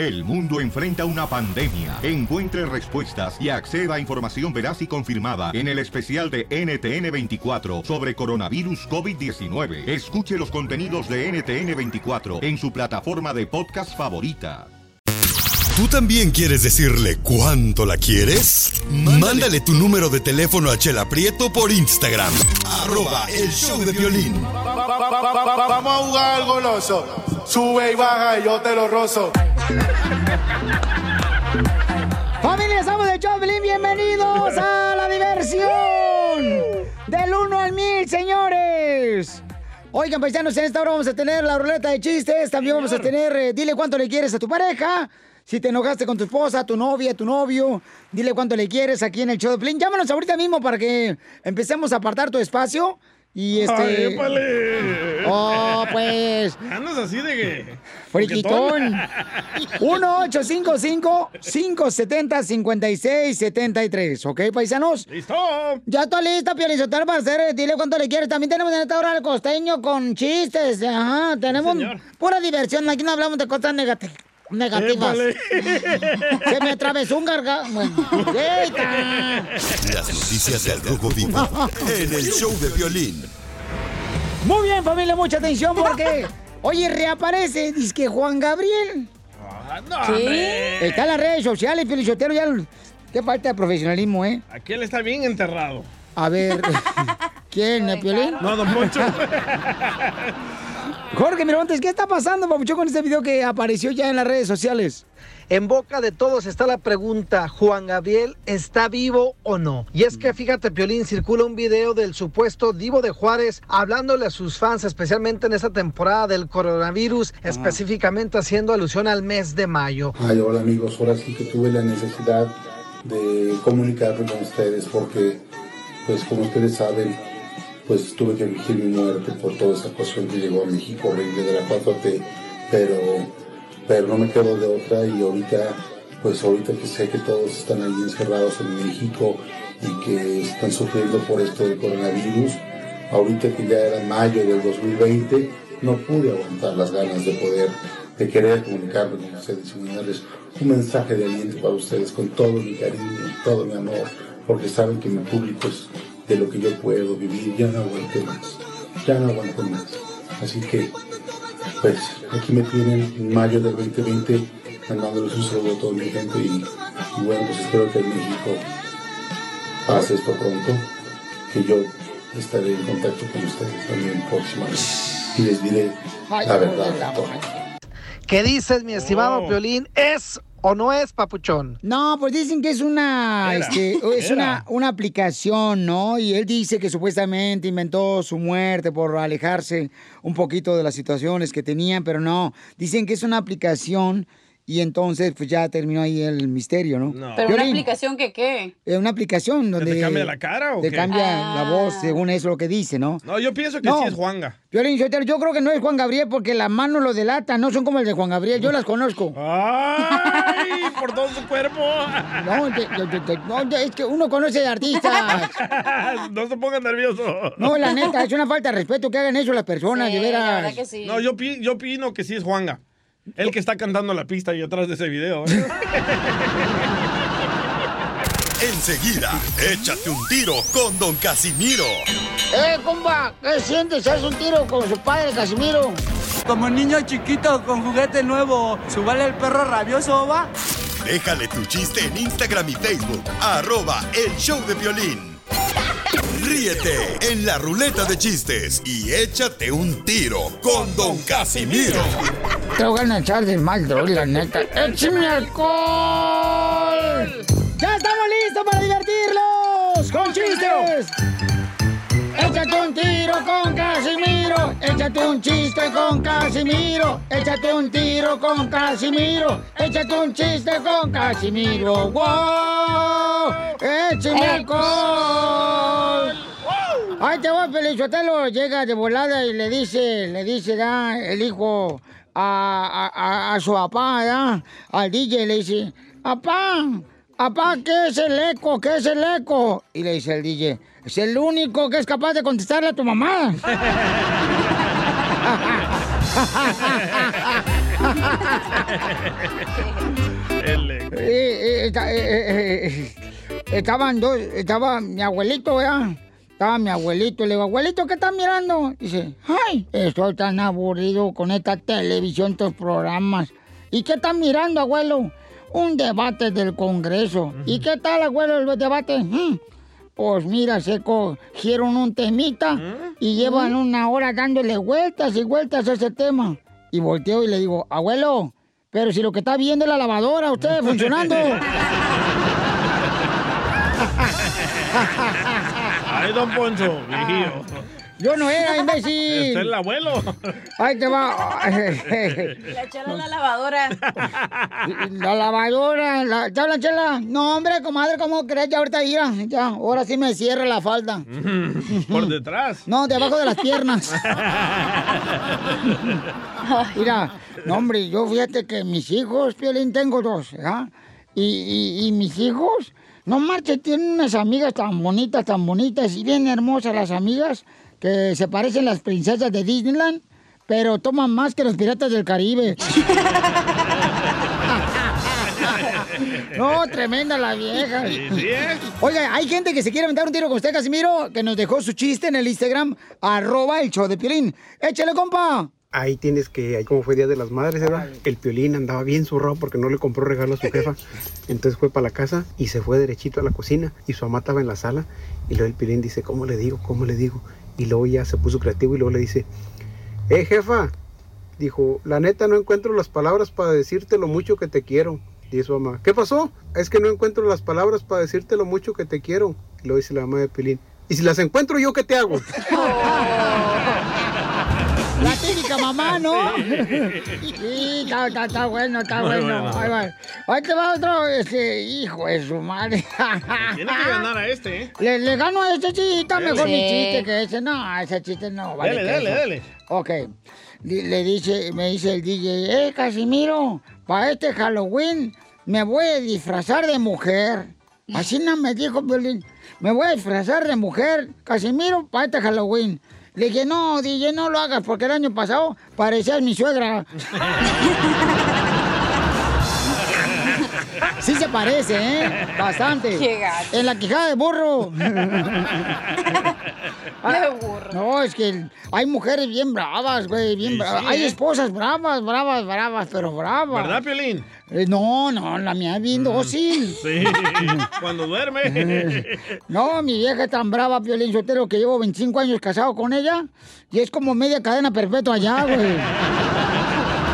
El mundo enfrenta una pandemia. Encuentre respuestas y acceda a información veraz y confirmada en el especial de NTN24 sobre coronavirus COVID-19. Escuche los contenidos de NTN24 en su plataforma de podcast favorita. ¿Tú también quieres decirle cuánto la quieres? Mándale, tu número de teléfono a Chela Prieto por Instagram. Arroba el show de violín. Vamos a jugar al goloso. Sube y baja y yo te lo rozo. Familia, estamos de Choplin, bienvenidos a la diversión. Del 1 al 1000, señores. Oigan, paisanos, en esta hora vamos a tener la ruleta de chistes. También vamos a tener, eh, dile cuánto le quieres a tu pareja. Si te enojaste con tu esposa, tu novia, tu novio, dile cuánto le quieres aquí en el show de Plin. Llámanos ahorita mismo para que empecemos a apartar tu espacio. Y este. Ay. Oh, pues. Andas así de que. Friquitón. 1-855-570-5673. ¿Ok, paisanos? ¡Listo! Ya estoy lista, Piolizotar, para hacer. Dile cuánto le quieres. También tenemos en esta hora el costeño con chistes. Ajá, tenemos pura diversión. Aquí no hablamos de cosas negati- negativas. Épale. Se me atravesó un garga. Bueno. Las noticias del Rojo Vivo en el show de violín. Muy bien, familia, mucha atención porque. Oye, reaparece, dice que Juan Gabriel. no, hombre. Está en las redes sociales, Piolichotero, ya. Qué falta de profesionalismo, ¿eh? Aquel está bien enterrado. A ver, ¿quién, Piolín? No, don Poncho. Jorge Miramontes, ¿qué está pasando, papuchón, con este video que apareció ya en las redes sociales? En boca de todos está la pregunta, ¿Juan Gabriel está vivo o no? Y es que fíjate, Piolín, circula un video del supuesto Divo de Juárez hablándole a sus fans, especialmente en esta temporada del coronavirus, específicamente haciendo alusión al mes de mayo. Ay, hola amigos, ahora sí que tuve la necesidad de comunicarme con ustedes porque, pues como ustedes saben, pues tuve que fingir mi muerte por toda esa cuestión que llegó a México horrible de la 4T, pero, pero no me quedo de otra y ahorita, pues ahorita que sé que todos están ahí encerrados en México y que están sufriendo por esto del coronavirus, ahorita que ya era mayo del 2020, no pude aguantar las ganas de poder, de querer comunicarme con ustedes y mandarles un mensaje de aliento para ustedes con todo mi cariño, todo mi amor, porque saben que mi público es de lo que yo puedo vivir, ya no aguanto más, ya no aguanto más. Así que, pues, aquí me tienen en mayo del 2020, mandándoles un saludo a toda mi gente y, bueno, pues espero que en México pase esto pronto, que yo estaré en contacto con ustedes también próximamente y les diré la verdad. ¿Qué dices, mi estimado Piolín? ¿Es o no es, papuchón? No, pues dicen que es una, este, es una, una aplicación, ¿no? Y él dice que supuestamente inventó su muerte por alejarse un poquito de las situaciones que tenían, pero no. Dicen que es una aplicación y entonces pues ya terminó ahí el misterio, ¿no? Pero una aplicación que qué? eh, una aplicación donde te cambia la cara o te qué? cambia la voz según eso lo que dice, ¿no? No, yo pienso que No. sí es Juanga. Piolín, Sotelo, yo creo que no es Juan Gabriel porque las manos lo delatan, no son como el de Juan Gabriel, yo las conozco. ¡Ay! Por todo su cuerpo. No, te- te- te- te- no, es que uno conoce de artistas. no se pongan nerviosos. No, la neta, es una falta de respeto que hagan eso las personas, de veras. No, yo, yo opino que sí es Juanga. El que está cantando la pista ahí atrás de ese video. ¿eh? Enseguida, échate un tiro con Don Casimiro. ¡Eh, compa! ¿Qué sientes? ¿Haz un tiro con su padre, Casimiro? Como niño chiquito con juguete nuevo, ¿subale el perro rabioso, va? Déjale tu chiste en Instagram y Facebook, arroba el show de violín. Ríete en la ruleta de chistes y échate un tiro con Don Casimiro. Te voy a echar de mal, droga, la neta. ¡Échame alcohol! ¡Ya estamos listos para divertirlos! ¡Con chistes! Échate un tiro con Casimiro, échate un chiste con Casimiro, échate un tiro con Casimiro, échate un chiste con Casimiro. ¡Wow! ¡Échame alcohol! Ay, te voy, Pelizotelo. Llega de volada y le dice, le dice, da, el hijo a, a- a- a su papá, al DJ, le dice, papá, papá, ¿qué es el eco? ¿Qué es el eco? Y le dice el DJ, es el único que es capaz de contestarle a tu mamá. Eh, eh, eh, estaban dos, estaba mi abuelito, ¿verdad? Estaba mi abuelito, le digo, abuelito, ¿qué estás mirando? Dice, ay, estoy tan aburrido con esta televisión, estos programas. ¿Y qué estás mirando, abuelo? Un debate del Congreso. ¿Y qué tal, abuelo, el debate? "Mm, Pues mira, se cogieron un temita y llevan una hora dándole vueltas y vueltas a ese tema. Y volteo y le digo, abuelo, pero si lo que está viendo es la lavadora, usted funcionando. Ay, don Poncho, viejillo. Yo no era, imbécil. Este es el abuelo. Ahí te va. La chela en la lavadora. La lavadora, la, ¿te hablan, chela? No, hombre, comadre, ¿cómo crees? Ya ahorita ira, ya, ahora sí me cierra la falda. Por detrás. No, debajo de las piernas. Mira, no, hombre, yo fíjate que mis hijos, Piolín, tengo dos, ¿ah? Y, y- y mis hijos, no marches, tienen unas amigas tan bonitas, tan bonitas y bien hermosas las amigas, que se parecen las princesas de Disneyland, pero toman más que los piratas del Caribe. No, tremenda la vieja. Sí, sí. Oiga, hay gente que se quiere aventar un tiro con usted, Casimiro, que nos dejó su chiste en el Instagram, arroba el show de Piolín. ¡Échale, compa! Ahí tienes que, ahí como fue Día de las Madres, ¿verdad? El piolín andaba bien zurrado porque no le compró regalo a su jefa. Entonces fue para la casa y se fue derechito a la cocina y su mamá estaba en la sala. Y luego el piolín dice, ¿cómo le digo? ¿Cómo le digo? Y luego ya se puso creativo y luego le dice, ¡Eh, jefa! Dijo, la neta no encuentro las palabras para decirte lo mucho que te quiero. Dice su mamá, ¿qué pasó? Es que no encuentro las palabras para decirte lo mucho que te quiero. Y luego dice la mamá de Pilín, ¿y si las encuentro yo qué te hago? Mamá, ¿no? Sí, está, está- está bueno, está bueno. bueno. Ahí va. Ahí te va otro, este, hijo de su madre. Tiene que ganar a este, ¿eh? Le, le gano a este sí, está mejor mi chiste que ese. No, ese chiste no. Vale Dele, queso. dele, dele. Ok. Le dice, me dice el DJ, eh, Casimiro, para este Halloween me voy a disfrazar de mujer. Así no me dijo Violín. Me voy a disfrazar de mujer, Casimiro, para este Halloween. Le dije, no, DJ, no lo hagas, porque el año pasado parecías mi suegra. Sí se parece, ¿eh? Bastante. Qué. En la quijada de burro. De burro. No, es que hay mujeres bien bravas, güey, bien Sí, bravas. sí, hay ¿eh? esposas bravas, bravas, bravas, pero bravas. ¿Verdad, Piolín? Eh, no, no, la mía es bien dócil. Sí, cuando duerme. No, mi vieja es tan brava, Piolín Sotero, que llevo 25 años casado con ella y es como media cadena perpetua allá, güey.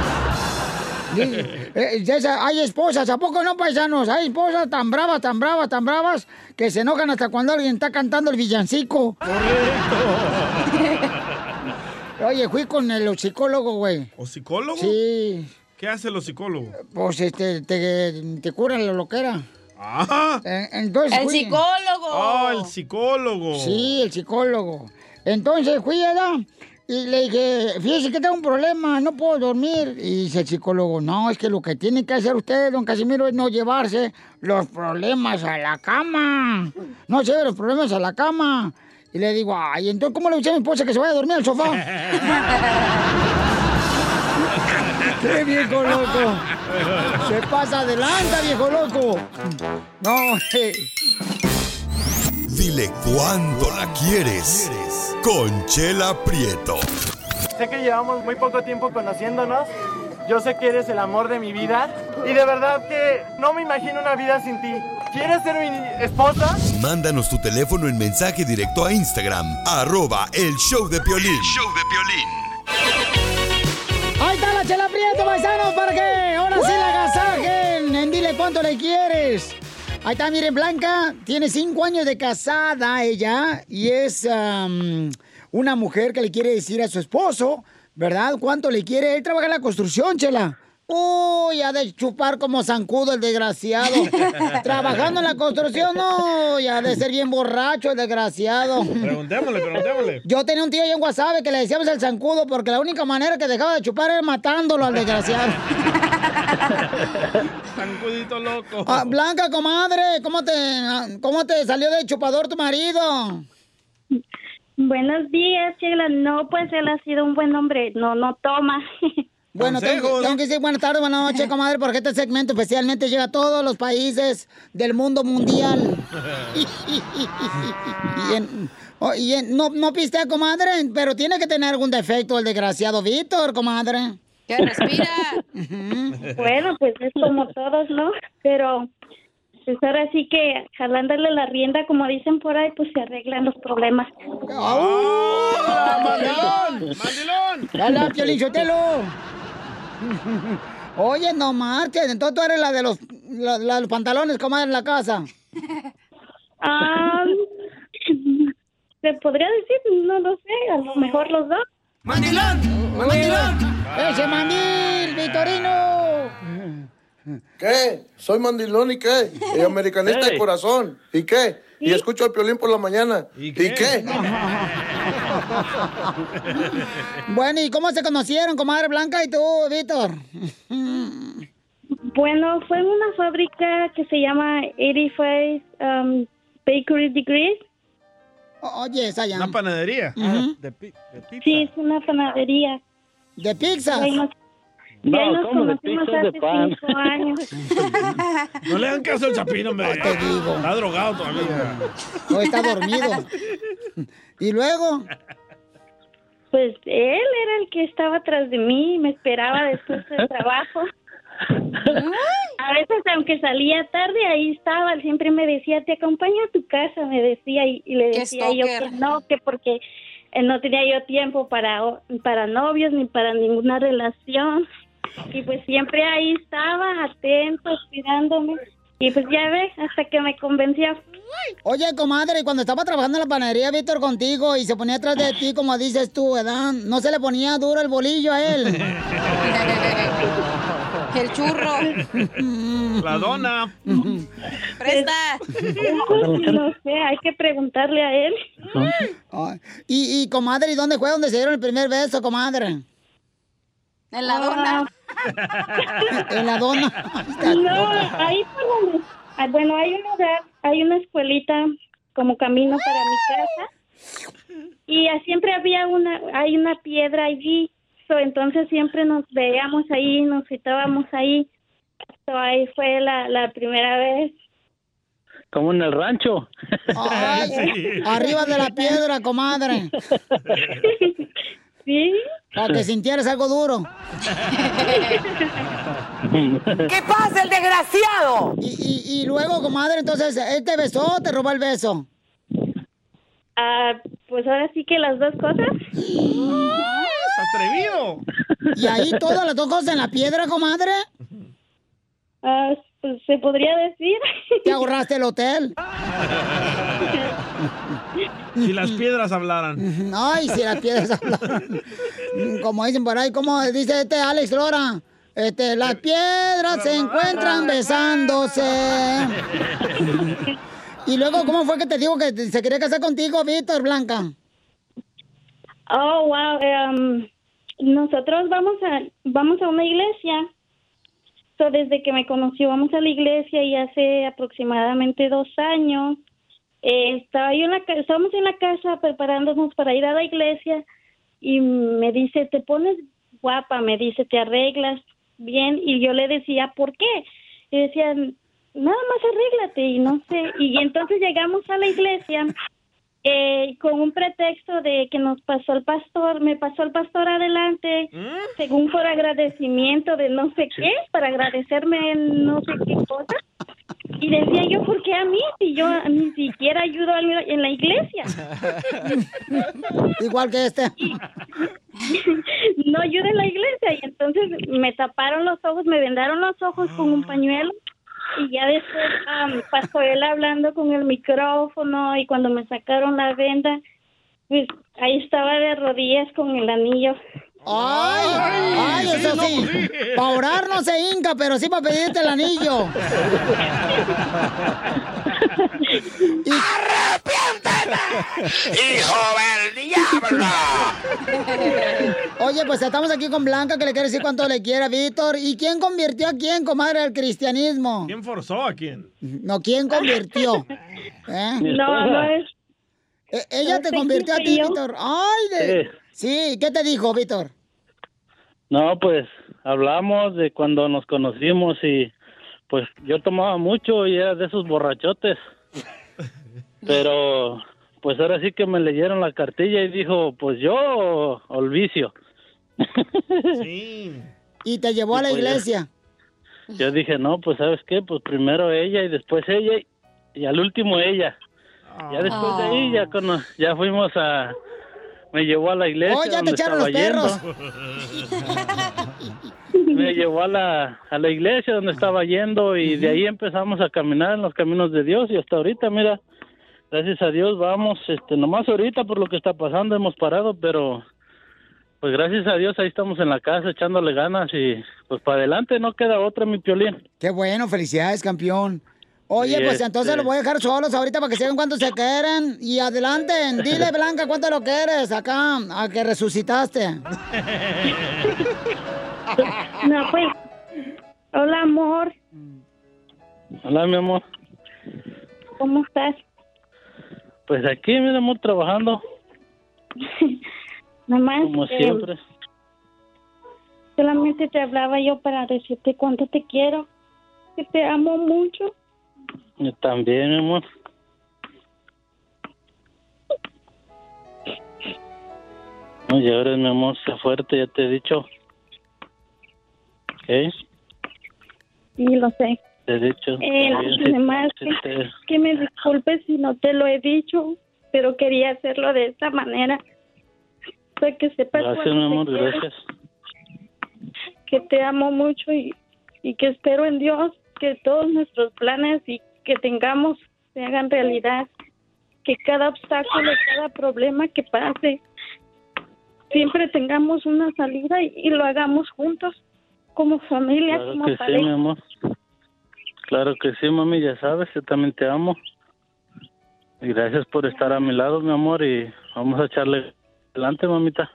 Eh, esa- hay esposas, ¿a poco no, paisanos? Hay esposas tan bravas, tan bravas, tan bravas, que se enojan hasta cuando alguien está cantando el villancico. Oye, fui con el psicólogo, güey. ¿O psicólogo? Sí, ¿Qué hacen los psicólogos? pues este, te, te curan la loquera. ¡Ah! Eh, Entonces, El fui- psicólogo. ¡Oh, el psicólogo! Sí, el psicólogo. Entonces fui allá y le dije, fíjese que tengo un problema, no puedo dormir. Y dice el psicólogo, no, es que lo que tiene que hacer usted, don Casimiro, es no llevarse los problemas a la cama. No lleve los problemas a la cama. Y le digo, ay, entonces, ¿cómo le dice a mi esposa que se vaya a dormir al sofá? ¡Qué viejo loco! Se pasa adelante, viejo loco. No, eh. Dile cuándo la quieres. Conchela Prieto. Sé que llevamos muy poco tiempo conociéndonos. Yo sé que eres el amor de mi vida. Y de verdad que no me imagino una vida sin ti. ¿Quieres ser mi esposa? Mándanos tu teléfono en mensaje directo a Instagram, arroba el show de Piolín. show de está la chela prieto, paisanos, para que ahora sí la agasajen. En dile cuánto le quieres. Ahí está, miren, Blanca tiene cinco años de casada ella y es am, una mujer que le quiere decir a su esposo, ¿verdad? ¿Cuánto le quiere? Él trabaja en la construcción, chela. Uy, ha de chupar como zancudo el desgraciado. Trabajando en la construcción, no, ya de ser bien borracho el desgraciado. Preguntémosle, preguntémosle. Yo tenía un tío ahí en Guasave que le decíamos el zancudo porque la única manera que dejaba de chupar era matándolo al desgraciado. Zancudito loco. Ah, Blanca, comadre, ¿cómo te, ¿cómo te salió de chupador tu marido? Buenos días, Chela. No, pues él ha sido un buen hombre. No, no toma. Bueno, tengo, tengo que decir buenas tardes, buenas noches, comadre, porque este segmento especialmente llega a todos los países del mundo mundial. Y, en- oh, y en- no, no pistea, comadre, pero tiene que tener algún defecto el desgraciado Víctor, comadre. Que respira. Bueno, pues es como todos, ¿no? Pero pues ahora sí que jalándole la rienda, como dicen por ahí, pues se arreglan los problemas. ¡Hola, mandilón! ¡Mandilón! ¡Hola, Piolín Sotelo! Oye, no marches, entonces tú eres la de los, la, la de los pantalones, comadre, en la casa. Ah, ¿Se podría decir? No lo sé, a lo mejor los dos. ¡Mandilón! ¡Mandilón! ¡Ese mandil, Victorino! ¿Qué? Soy mandilón y qué? Y americanista de corazón. ¿Y qué? Y escucho al piolín por la mañana. ¿Y qué? Bueno, ¿y cómo se conocieron, comadre Blanca y tú, Víctor? Bueno, fue en una fábrica que se llama 85 um, Bakery Degrees. Oye, esa ya. Una panadería. Ujú. de, pi- de pizza. Sí, es una panadería. ¿De nos- No, y ahí nos ¿cómo de conocimos de hace pan? cinco años. No le hagan caso al chapino, hombre. te digo. Está drogado todavía. O está dormido. ¿Y luego? Pues él era el que estaba atrás de mí, me esperaba después del trabajo. A veces, aunque salía tarde, ahí estaba. Él siempre me decía, te acompaño a tu casa, me decía. Y, y le decía yo que no, que porque eh, no tenía yo tiempo para, para novios ni para ninguna relación. Y pues siempre ahí estaba, atento, cuidándome. Y pues ya ves, hasta que me convenció. Oye, comadre, y cuando estaba trabajando en la panadería, Víctor, contigo, y se ponía atrás de ti, como dices tú, ¿verdad? ¿No se le ponía duro el bolillo a él? El churro. La dona. Presta. Sí, no sé, hay que preguntarle a él. Y, comadre, ¿y dónde fue donde se dieron el primer beso, comadre? En la dona. En la dona. No, ahí por donde. ah, Bueno, hay un lugar, hay una escuelita como camino para mi casa. Y ah, siempre había una, hay una piedra allí. So, entonces siempre nos veíamos ahí, nos citábamos ahí. So, ahí fue la, la primera vez. Como en el rancho. Ay, arriba de la piedra, comadre. Sí. Para que sintieras algo duro. ¿Qué pasa, el desgraciado? Y, y, y luego, comadre, entonces, ¿él te besó o te robó el beso? Ah, pues ahora sí que las dos cosas. atrevido! ¿Y ahí todas las dos cosas en la piedra, comadre? Ah, pues se podría decir. ¿Te ahorraste el hotel? Si las piedras hablaran. Ay, si las piedras hablaran. Como dicen por ahí, como dice este Alex Lora. Este, las piedras se encuentran besándose. Y luego, ¿cómo fue que te digo que se quería casar contigo, Víctor Blanca? Oh, wow. em, nosotros vamos a vamos a una iglesia. So, desde que me conoció, vamos a la iglesia y hace aproximadamente dos años. Eh, estaba yo en la, estábamos en la casa preparándonos para ir a la iglesia y me dice, te pones guapa, me dice, te arreglas bien. Y yo le decía, ¿por qué? Y decía, nada más arréglate y no sé. Y entonces llegamos a la iglesia eh, con un pretexto de que nos pasó el pastor, me pasó el pastor adelante, según por agradecimiento de no sé qué, para agradecerme en no sé qué cosa. Y decía yo, ¿por qué a mí? Si yo ni siquiera ayudo en la- en la iglesia. Igual que este. no ayuda en la iglesia. Y entonces me taparon los ojos, me vendaron los ojos con un pañuelo. Y ya después pasó él hablando con el micrófono y cuando me sacaron la venda, pues ahí estaba de rodillas con el anillo. Ay, ay, eso sí. Para orar no se hinca, pero sí para pedirte el anillo. ¡Hijo del diablo! Oye, pues estamos aquí con Blanca que le quiere decir cuánto le quiere a Víctor. ¿Y quién convirtió a quién, comadre, al cristianismo? ¿Quién forzó a quién? No, ¿quién convirtió? ¿Eh? No, no es. Eh, Ella no te convirtió a ti. Víctor. Ay, de... sí. ¿Qué te dijo, Víctor? No, pues hablamos de cuando nos conocimos y pues yo tomaba mucho y era de esos borrachotes. Pero pues ahora sí que me leyeron la cartilla y dijo, pues yo o el vicio. Y te llevó a la pues, iglesia. Yo dije, no, pues sabes qué, pues primero ella y después ella y al último ella. Ya después de ahí ya, cono- ya fuimos a... Me llevó a la iglesia. Oh, ya te echaron los perros. Me llevó a la, a la iglesia donde estaba yendo y de ahí empezamos a caminar en los caminos de Dios y hasta ahorita, mira, gracias a Dios vamos, este, nomás ahorita por lo que está pasando hemos parado, pero pues gracias a Dios ahí estamos en la casa echándole ganas y pues para adelante no queda otra mi piolín. Qué bueno, felicidades, campeón. Oye, pues este- entonces los voy a dejar solos ahorita para que se vean cuánto se quieren. Y adelante, dile, Blanca, cuánto lo quieres acá, a que resucitaste. No, pues. Hola, amor. Hola mi amor, ¿Cómo estás? pues aquí mi amor trabajando Nada más. como eh, siempre. solamente te hablaba yo para decirte cuánto te quiero. Que te amo mucho. Yo también mi amor. No llores mi amor, sé fuerte, ya te he dicho. ¿Ok? Sí, lo sé. Te he dicho. Eh, sí, además, sí Que me disculpes si no te lo he dicho, pero quería hacerlo de esta manera. Para que sepas Gracias mi amor, gracias. que te amo mucho y, y que espero en Dios que todos nuestros planes y que tengamos se hagan realidad. Que cada obstáculo, cada problema que pase, siempre tengamos una salida y, y lo hagamos juntos, como familia, Claro como que sí, mi amor. Claro que sí, mami, ya sabes, yo también te amo. Y gracias por estar a mi lado, mi amor, y vamos a echarle adelante, mamita.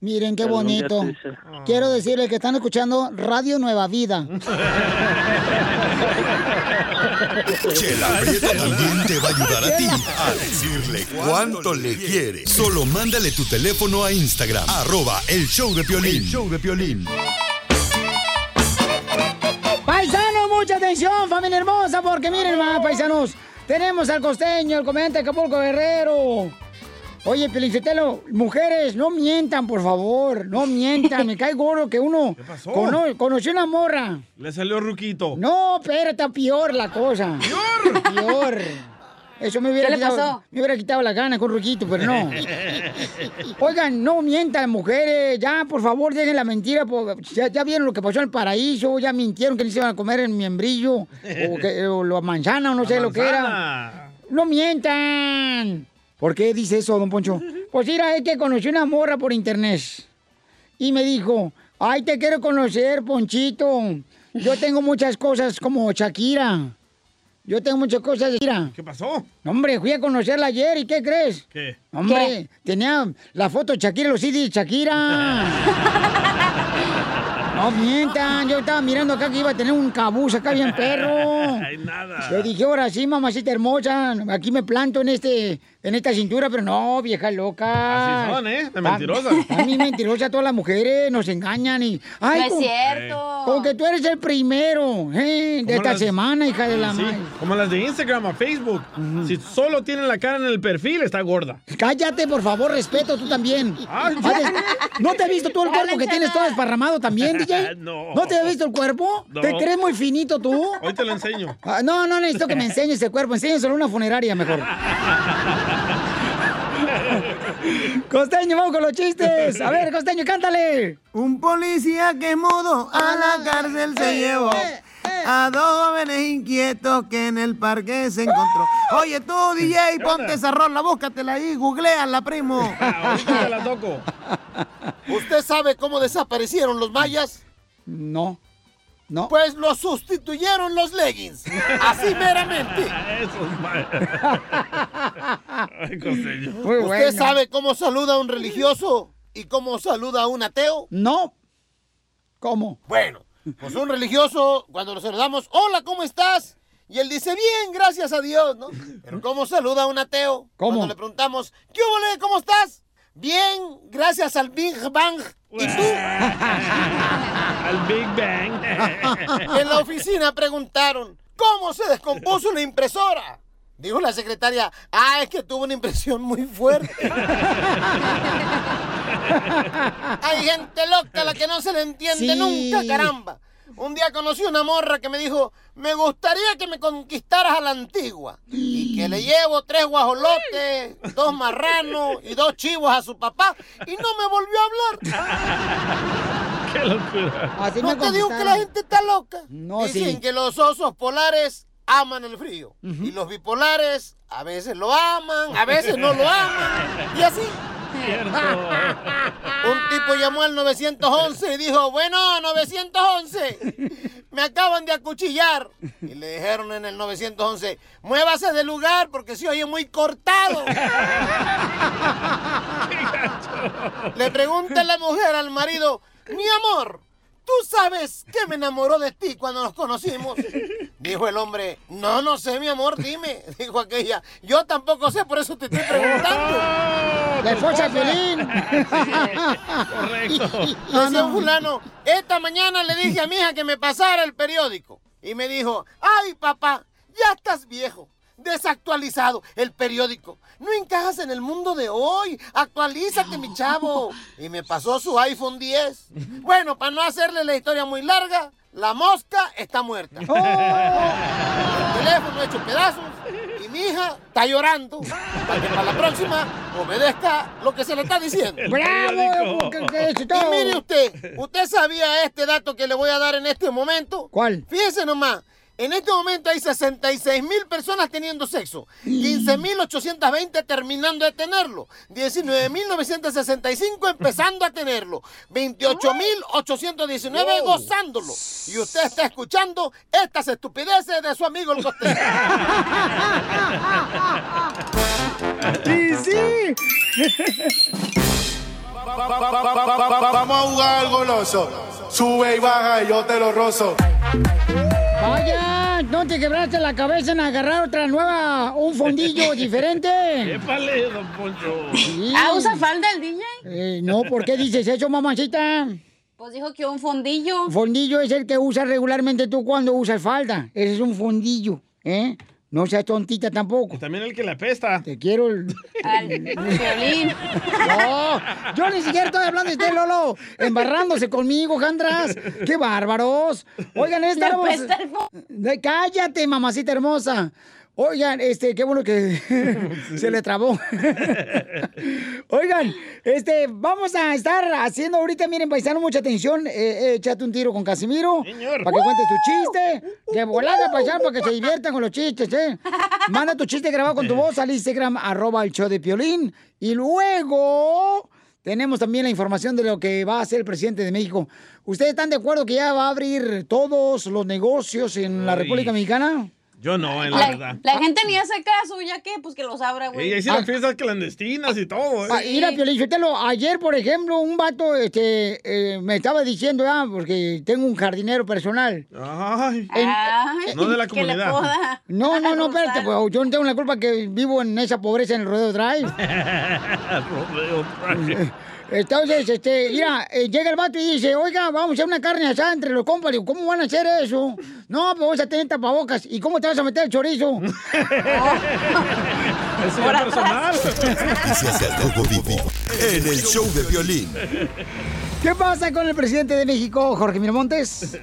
Miren qué bonito. dice- Quiero decirles que están escuchando Radio Nueva Vida. Chela Prieto también te va a ayudar a ti a decirle cuánto le quieres. Solo mándale tu teléfono a Instagram, arroba el show de Piolín. El show de Piolín. Paisanos, mucha atención, familia hermosa, porque miren más, paisanos. Tenemos al costeño, el comediante Acapulco Guerrero. Oye, Pelincetelo, mujeres, no mientan, por favor, no mientan. Me cae gordo que uno pasó? cono- conoció una morra. Le salió ruquito. No, pero está peor la cosa. ¿Peor? Peor. Eso me hubiera, ¿Qué le quitado, pasó? me hubiera quitado la gana con Ruquito, pero no. Oigan, no mientan, mujeres. Ya, por favor, dejen la mentira. Ya, ya vieron lo que pasó en el paraíso. Ya mintieron que no se iban a comer el miembrillo. O, que, o la manzana, o no sé lo que era. ¡No mientan! ¿Por qué dice eso, don Poncho? Pues mira, es que conocí una morra por internet. Y me dijo, ay, te quiero conocer, Ponchito. Yo tengo muchas cosas como Shakira. Yo tengo muchas cosas de Shakira. ¿Qué pasó? Hombre, fui a conocerla ayer y ¿qué crees? ¿Qué? Hombre, tenía la foto de Shakira, los CDs de Shakira. No mientan, yo estaba mirando acá que iba a tener un cabuz acá bien perro. Ay, nada. Yo dije, ahora sí, mamacita hermosa, aquí me planto en este, en esta cintura, pero no, vieja loca. Así son, ¿eh? De mentirosas. A mí mentirosa todas las mujeres, nos engañan y... No es con- cierto. Con que tú eres el primero, ¿eh? De esta las- semana, hija de la Sí, madre. como las de Instagram a Facebook. Si solo tienen la cara en el perfil, está gorda. Cállate, por favor, respeto tú también. Ay, Ah, ¿No te has visto tú el cuerpo que tienes todo desparramado también, DJ? No. ¿No te has visto el cuerpo? No. ¿Te crees muy finito tú? Hoy te lo enseño. Ah, no, no necesito que me enseñes el cuerpo, enséñaselo en una funeraria mejor. Costeño, vamos con los chistes. A ver, Costeño, cántale. Un policía que mudo a la cárcel se llevó a dos jóvenes inquietos que en el parque se encontró. Oye tú, DJ, ponte esa rola, búscatela ahí, googleala, primo. Ahorita la toco. ¿Usted sabe cómo desaparecieron los mayas? No. No. Pues los sustituyeron los leggings. Así meramente. Eso es mal. Ay, costeño. Muy ¿Usted bueno. sabe cómo saluda a un religioso y cómo saluda a un ateo? No. ¿Cómo? Bueno, pues un religioso, cuando lo saludamos, hola, ¿cómo estás? Y él dice, bien, gracias a Dios, ¿no? Pero ¿cómo saluda a un ateo? ¿Cómo? Cuando le preguntamos, ¿qué hubo, ¿Cómo estás? Bien, gracias al Big Bang. ¿Y tú? Al Big Bang. En la oficina preguntaron, ¿cómo se descompuso una impresora? Dijo la secretaria, ah, es que tuvo una impresión muy fuerte. Hay gente loca a la que no se le entiende Sí. nunca, caramba. Un día conocí una morra que me dijo, me gustaría que me conquistaras a la antigua. Y que le llevo tres guajolotes, dos marranos y dos chivos a su papá. Y no me volvió a hablar. Qué locura. Así ¿No te digo que la gente está loca? No, Dicen sí. que los osos polares aman el frío. Y los bipolares a veces lo aman, a veces no lo aman. Y así. Un tipo llamó al 911 y dijo, bueno, 911, me acaban de acuchillar. Y le dijeron en el 911, muévase del lugar porque se oye muy cortado. Le pregunta la mujer al marido, mi amor, ¿tú sabes que me enamoró de ti cuando nos conocimos? Dijo el hombre, no, no sé, mi amor, dime. Dijo aquella, yo tampoco sé, por eso te estoy preguntando. La esposa. Correcto. Decía un fulano, esta mañana le dije a mi hija que me pasara el periódico. Y me dijo, ay papá, ya estás viejo, desactualizado, el periódico. No encajas en el mundo de hoy, actualízate mi chavo. Y me pasó su iPhone 10. Bueno, para no hacerle la historia muy larga, la mosca está muerta. El teléfono hecho pedazos y mi hija está llorando. Para que para la próxima obedezca lo que se le está diciendo. ¡Bravo! Y mire usted, ¿usted sabía este dato que le voy a dar en este momento? ¿Cuál? Fíjese nomás, en este momento hay 66 mil personas teniendo sexo, 15 mil 820 terminando de tenerlo, 19 mil 965 empezando a tenerlo, 28 mil 819 gozándolo. Y usted está escuchando estas estupideces de su amigo el costeño. ¡Sí, sí! Vamos a jugar al goloso. Sube y baja y yo te lo rozo. Vaya, ¿no te quebraste la cabeza en agarrar otra nueva, un fondillo diferente? Épale, don Poncho. Sí. Ah, ¿usa falda el DJ? Eh, no, ¿por qué dices eso, mamacita? Pues dijo que un fondillo. Fondillo es el que usas regularmente tú cuando usas falda. Ese es un fondillo, ¿eh? No seas tontita tampoco. También el que le apesta. Te quiero el... Al violín. No, yo ni siquiera estoy hablando de usted, Lolo. Embarrándose conmigo, Jandras. ¡Qué bárbaros! Oigan, Le estamos... apesta el fo- De- Cállate, mamacita hermosa. Oigan, este, qué bueno que se le trabó. Oigan, este, vamos a estar haciendo ahorita, miren, paisano, mucha atención. Eh, eh, échate un tiro con Casimiro. Para que cuentes tu chiste. De volada, paisano, para que se diviertan con los chistes, ¿eh? Manda tu chiste grabado con tu voz al Instagram, arroba el show de Piolín. Y luego... Tenemos también la información de lo que va a hacer el presidente de México. ¿Ustedes están de acuerdo que ya va a abrir todos los negocios en la. República Mexicana? Yo no, en la, La, verdad. la gente ni hace caso, ¿ya qué? Pues que los abra, güey. Ella hicieron fiestas clandestinas y todo, ¿eh? Ah, mira, Piolichotelo, ayer, por ejemplo, un vato este, eh, me estaba diciendo, ah, porque tengo un jardinero personal. Ay. En- Ay, No de la que le comunidad. poda. No, no, no, espérate, pues yo no tengo la culpa que vivo en esa pobreza en el Rodeo Drive. Rodeo Drive. Entonces, este, mira, eh, llega el vato y dice, oiga, vamos a hacer una carne asada entre los compas. Digo, ¿cómo van a hacer eso? No, pues vamos a tener tapabocas. ¿Y cómo te vas a meter el chorizo? Eso ya personal. Noticias del Rojo Vivo en el show de violín. ¿Qué pasa con el presidente de México, Jorge Miramontes?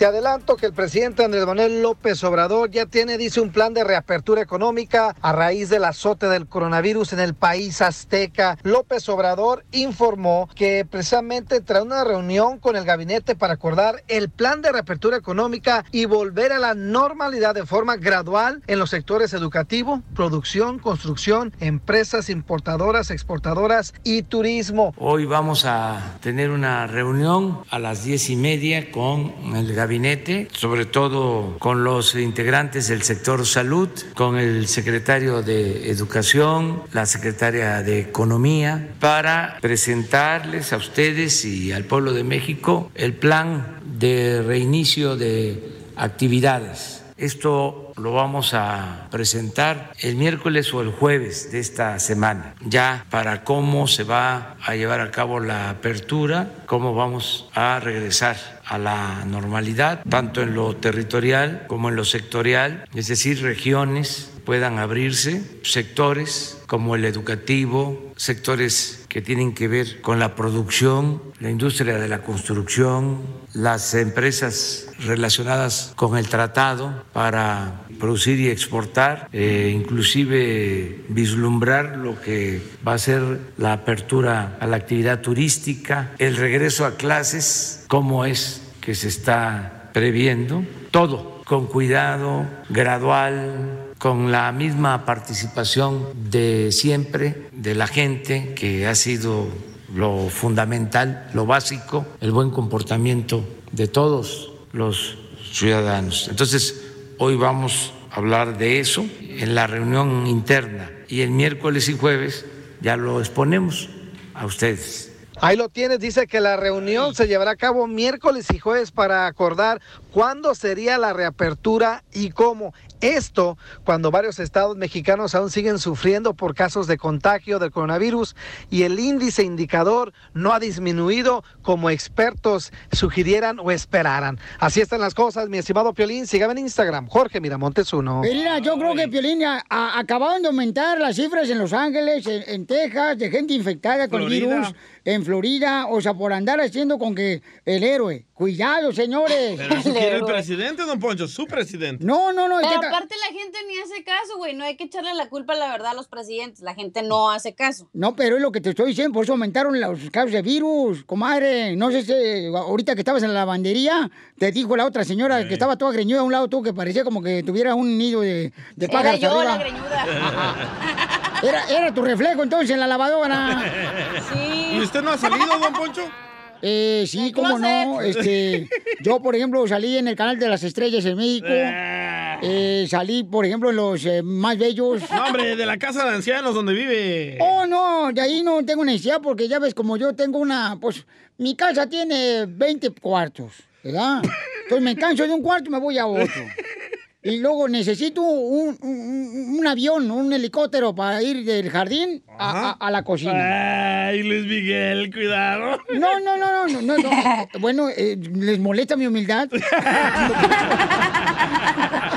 Te adelanto que el presidente Andrés Manuel López Obrador ya tiene, dice, un plan de reapertura económica a raíz del azote del coronavirus en el país azteca. López Obrador informó que precisamente tras una reunión con el gabinete para acordar el plan de reapertura económica y volver a la normalidad de forma gradual en los sectores educativo, producción, construcción, empresas importadoras, exportadoras y turismo. Hoy vamos a tener una reunión a las diez y media con el gabinete, sobre todo con los integrantes del sector salud, con el secretario de Educación, la secretaria de Economía, para presentarles a ustedes y al pueblo de México el plan de reinicio de actividades. Esto lo vamos a presentar el miércoles o el jueves de esta semana, ya para cómo se va a llevar a cabo la apertura, cómo vamos a regresar a la normalidad, tanto en lo territorial como en lo sectorial, es decir, regiones puedan abrirse, sectores como el educativo, sectores que tienen que ver con la producción, la industria de la construcción, las empresas relacionadas con el tratado para producir y exportar, eh, inclusive vislumbrar lo que va a ser la apertura a la actividad turística, el regreso a clases, cómo es que se está previendo, todo con cuidado, gradual, con la misma participación de siempre de la gente, que ha sido lo fundamental, lo básico, el buen comportamiento de todos los ciudadanos. Entonces, hoy vamos a hablar de eso en la reunión interna y el miércoles y jueves ya lo exponemos a ustedes. Ahí lo tienes, dice que la reunión se llevará a cabo miércoles y jueves para acordar cuándo sería la reapertura y cómo. Esto cuando varios estados mexicanos aún siguen sufriendo por casos de contagio del coronavirus y el índice indicador no ha disminuido como expertos sugirieran o esperaran. Así están las cosas, mi estimado Piolín. Sígame en Instagram, Jorge Miramontes uno. Mira, yo creo que Piolín a- a- acababan de aumentar las cifras en Los Ángeles, en, en Texas, de gente infectada con Florida. el virus, en Florida, o sea, por andar haciendo con que el héroe. Cuidado, señores. Pero eso quiere el presidente, don Poncho, su presidente. No, no, no. Pero ¿qué ta- aparte la gente ni hace caso, güey. No hay que echarle la culpa, la verdad, a los presidentes. La gente no hace caso. No, pero es lo que te estoy diciendo, por eso aumentaron los casos de virus, comadre. No sé si ahorita que estabas en la lavandería, te dijo la otra señora que estaba toda greñuda a un lado tú, que parecía como que tuviera un nido de, de Era pájaros yo la greñuda. Era, era tu reflejo entonces en la lavadora. ¿Y usted no ha salido, don Poncho? Eh, sí, cómo no. Este, yo, por ejemplo, salí en el canal de las estrellas en México. Eh, salí, por ejemplo, en los eh, más bellos. No, hombre, de la casa de ancianos donde vive. Oh, no, de ahí no tengo necesidad porque ya ves, como yo tengo una, pues, mi casa tiene 20 cuartos, ¿verdad? Entonces me canso de un cuarto y me voy a otro. Y luego necesito un, un- un avión, un helicóptero para ir del jardín a, a- a la cocina. Ay, Luis Miguel, cuidado. No, no, no, no, no, no, no. Bueno, eh, ¿les molesta mi humildad?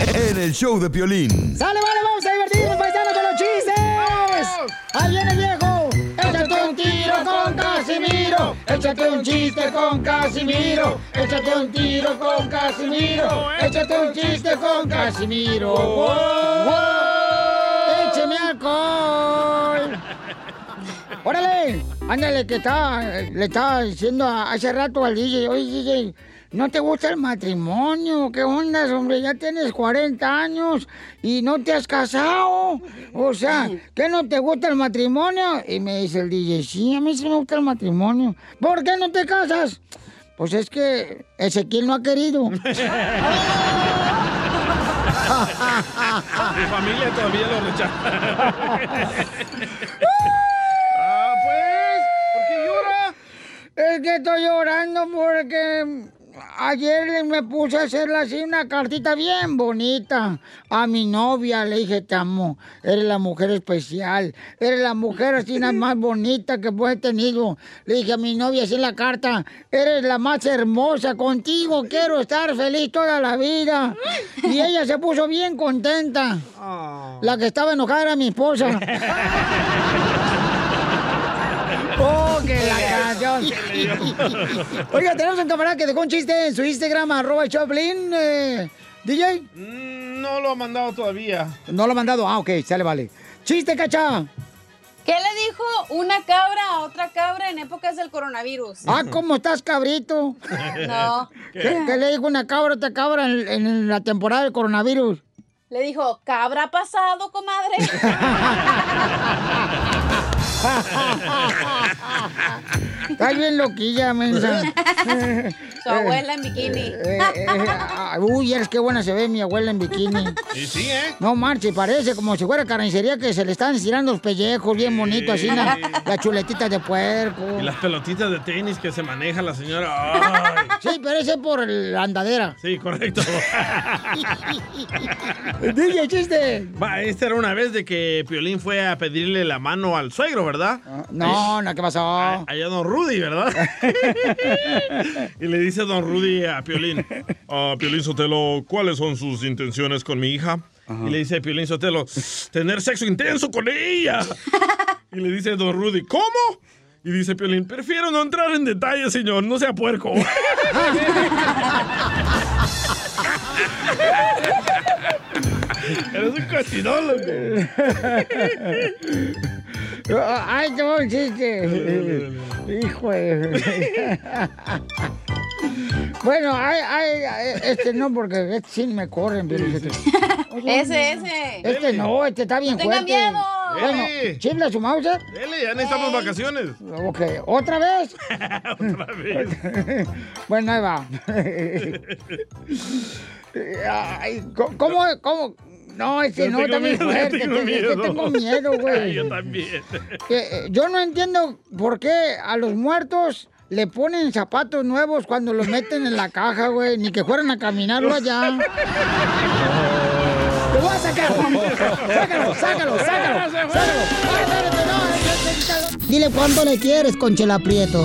En el show de violín. ¡Sale, vale! ¡Vamos a divertirnos, paisanos, con los chistes! ¡Ahí viene el viejo! ¡Échate un tiro con Casimiro! ¡Échate un chiste con Casimiro! ¡Échate un tiro con Casimiro! ¡Échate un chiste con Casimiro! ¡Wow! ¡Écheme alcohol! ¡Órale! Ándale, que está, le estaba diciendo a- hace rato al DJ, oye, DJ, ¿no te gusta el matrimonio? ¿Qué onda, hombre? Ya tienes 40 años y no te has casado. O sea, ¿qué no te gusta el matrimonio? Y me dice el DJ, sí, a mí sí me gusta el matrimonio. ¿Por qué no te casas? Pues es que Ezequiel no ha querido. Mi familia todavía lo rechaza. ah, pues, ¿por qué llora? Es que estoy llorando porque ayer me puse a hacerle así una cartita bien bonita a mi novia. Le dije, te amo, eres la mujer especial, eres la mujer así la más bonita que puede tenido. Le dije a mi novia así en la carta, eres la más hermosa, contigo quiero estar feliz toda la vida. Y ella se puso bien contenta. La que estaba enojada era mi esposa. ¡Oh, que la canción! Oiga, tenemos un camarada que dejó un chiste en su Instagram, arroba Choplin, eh, DJ. No lo ha mandado todavía. No lo ha mandado. Ah, ok, sale, vale. ¡Chiste, cacha! ¿Qué le dijo una cabra a otra cabra en épocas del coronavirus? Ah, ¿cómo estás, cabrito? No. ¿Qué, qué le dijo una cabra a otra cabra en, en la temporada del coronavirus? Le dijo, ¿qué habrá pasado, comadre? ha, ha, ha, ha. Estás bien loquilla, mensa. Su abuela en bikini. Eh, eh, ah, uy, eres qué buena se ve mi abuela en bikini. Y sí, ¿eh? No marche, parece como si fuera carnicería que se le están estirando los pellejos bien bonitos, así, la, la chuletita de puerco. Y las pelotitas de tenis que se maneja la señora. Ay. Sí, pero ese es por la andadera. Sí, correcto. DJ, chiste. Va, esta era una vez de que Piolín fue a pedirle la mano al suegro, ¿verdad? No, no, ¿qué pasó? Allá don Rudy, ¿verdad? y le dice don Rudy a Piolín, "Ah, Piolín Sotelo, ¿cuáles son sus intenciones con mi hija? Y le dice Piolín Sotelo, tener sexo intenso con ella. y le dice don Rudy, ¿cómo? Y dice Piolín, prefiero no entrar en detalles, señor, no sea puerco. Eres un cochinón, loco. Ay, qué buen chiste. Hijo de... Bueno, ay, ay, ay, este no, porque este sí me corren. pero este- Ese, ese. Este no, este está bien No tenga fuerte. miedo. Bueno, chifla su mouse. Dele, ya necesitamos vacaciones. Ok, ¿otra vez? Otra vez. bueno, ahí va. Ay, ¿cómo- ¿Cómo? No, este no, bien miedo, yo fuerte. tengo este- este miedo. tengo miedo, güey. Yo también. Eh, yo no entiendo por qué a los muertos le ponen zapatos nuevos cuando los meten en la caja, güey. Ni que fueran a caminarlo allá. ¡Lo voy a sacar! ¡Sácalo, sácalo, sácalo! ¡Sácalo! ¡Ay, espérate, no, es- es- es- Dile cuánto le quieres, Conchela Prieto.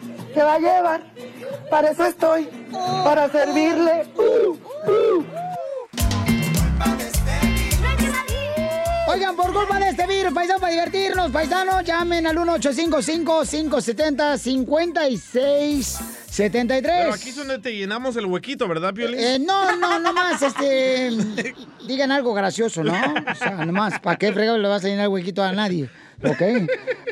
¿Qué va a llevar? Para eso estoy. Para servirle. Uh, uh. Oigan, por culpa de este virus, paisanos, para divertirnos, paisanos, llamen al 1855-570-5673. Pero aquí es donde te llenamos el huequito, ¿verdad, Piolín? Eh, no, no, nomás, este, digan algo gracioso, ¿no? O sea, nomás, ¿para qué fregado le vas a llenar el huequito a nadie? ¿Ok?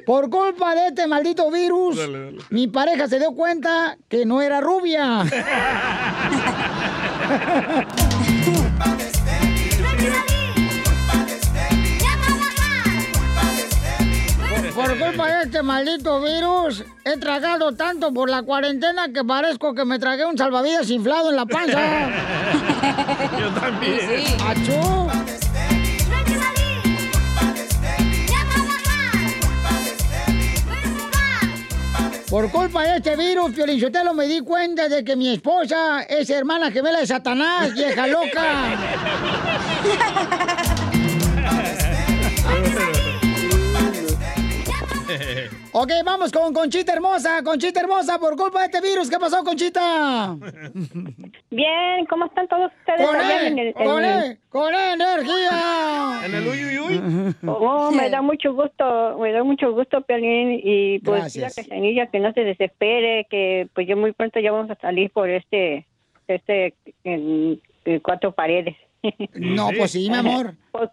Por culpa de este maldito virus, Dale, dale. mi pareja se dio cuenta que no era rubia. Por culpa de este maldito virus, he tragado tanto por la cuarentena que parezco que me tragué un salvavidas inflado en la panza. Yo también. ¡Achú! Por culpa de este virus, Piolinsotelo, me di cuenta de que mi esposa es hermana gemela de Satanás, vieja loca. Ok, vamos con Conchita Hermosa. Conchita Hermosa, por culpa de este virus, ¿qué pasó, Conchita? Bien, ¿cómo están todos ustedes Con E, en el- con en- con energía. En el uy, uy, uy. Oh, me da mucho gusto, me da mucho gusto, Piolín, y pues la Cachanilla que no se desespere, que pues yo muy pronto ya vamos a salir por este, este, en, en cuatro paredes. No, pues sí, mi amor. Por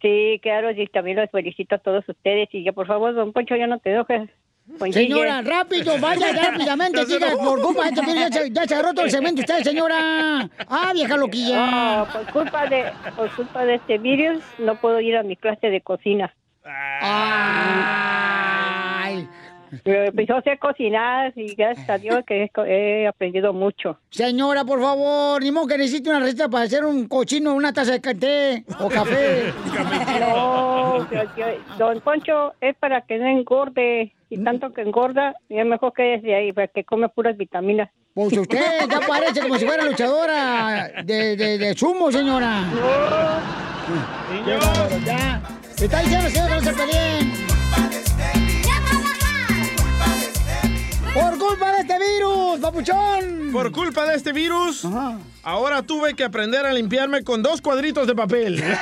sí, claro, y también los felicito a todos ustedes, y ya por favor, don Poncho, ya no te. Ponchille. Señora, rápido, vaya rápidamente, diga, por culpa de este virus, ya se, ya se roto el cemento usted, señora. Ah, vieja loquilla. No, por culpa de, por culpa de este virus, no puedo ir a mi clase de cocina. Ay. Pues, yo sé cocinar y gracias a Dios que he, aprendido mucho. Señora, por favor, ni modo que necesite una receta para hacer un cochino, una taza de té o café. No, don Poncho es para que no engorde y tanto que engorda, es mejor que desde ahí, para que come puras vitaminas. Pues usted ya parece como si fuera luchadora de, de, de sumo, señora. Qué bárbaro, ya. Me está diciendo, señor, que no se peleen. Por culpa de este virus, papuchón. Por culpa de este virus, ahora tuve que aprender a limpiarme con dos cuadritos de papel.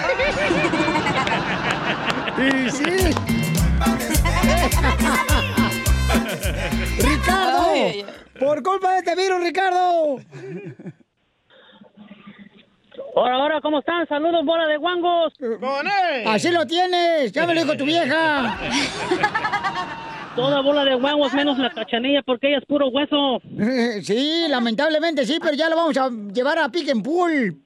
Y sí. Ricardo, Ay, ay, por culpa de este virus, Ricardo. Hola, hola, ¿cómo están? Saludos, bola de guangos. Así lo tienes, ya me lo dijo tu vieja. Toda bola de guangos menos la cachanilla porque ella es puro hueso. Sí, lamentablemente sí, pero ya lo vamos a llevar a pick and pool.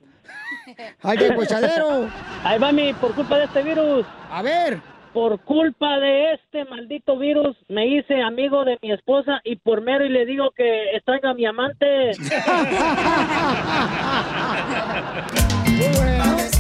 Al deshuesadero. Ahí va mi, por culpa de este virus. A ver. Por culpa de este maldito virus me hice amigo de mi esposa y por mero y le digo que extraño a mi amante.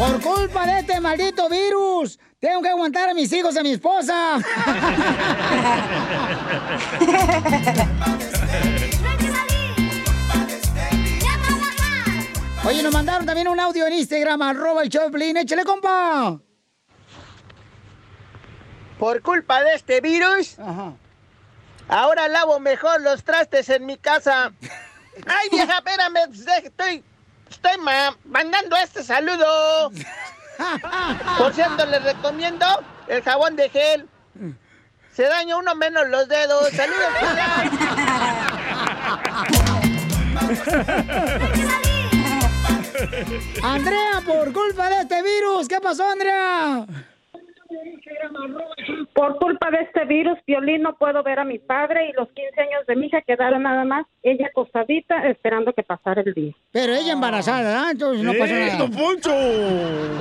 Por culpa de este maldito virus, tengo que aguantar a mis hijos y a mi esposa. Oye, nos mandaron también un audio en Instagram, arroba el Choplin. Échale, compa. Por culpa de este virus, ahora lavo mejor los trastes en mi casa. Ay, vieja, espérame, estoy, estoy ma- mandando este saludo. Por cierto, les recomiendo el jabón de gel. Se daña uno menos los dedos. Saludos. Andrea, por culpa de este virus, ¿qué pasó, Andrea? Por culpa de este virus, Violín, no puedo ver a mi padre y los 15 años de mi hija quedaron nada más ella acostadita esperando que pasara el día. Pero ella embarazada, ¿verdad? Entonces no pasó nada.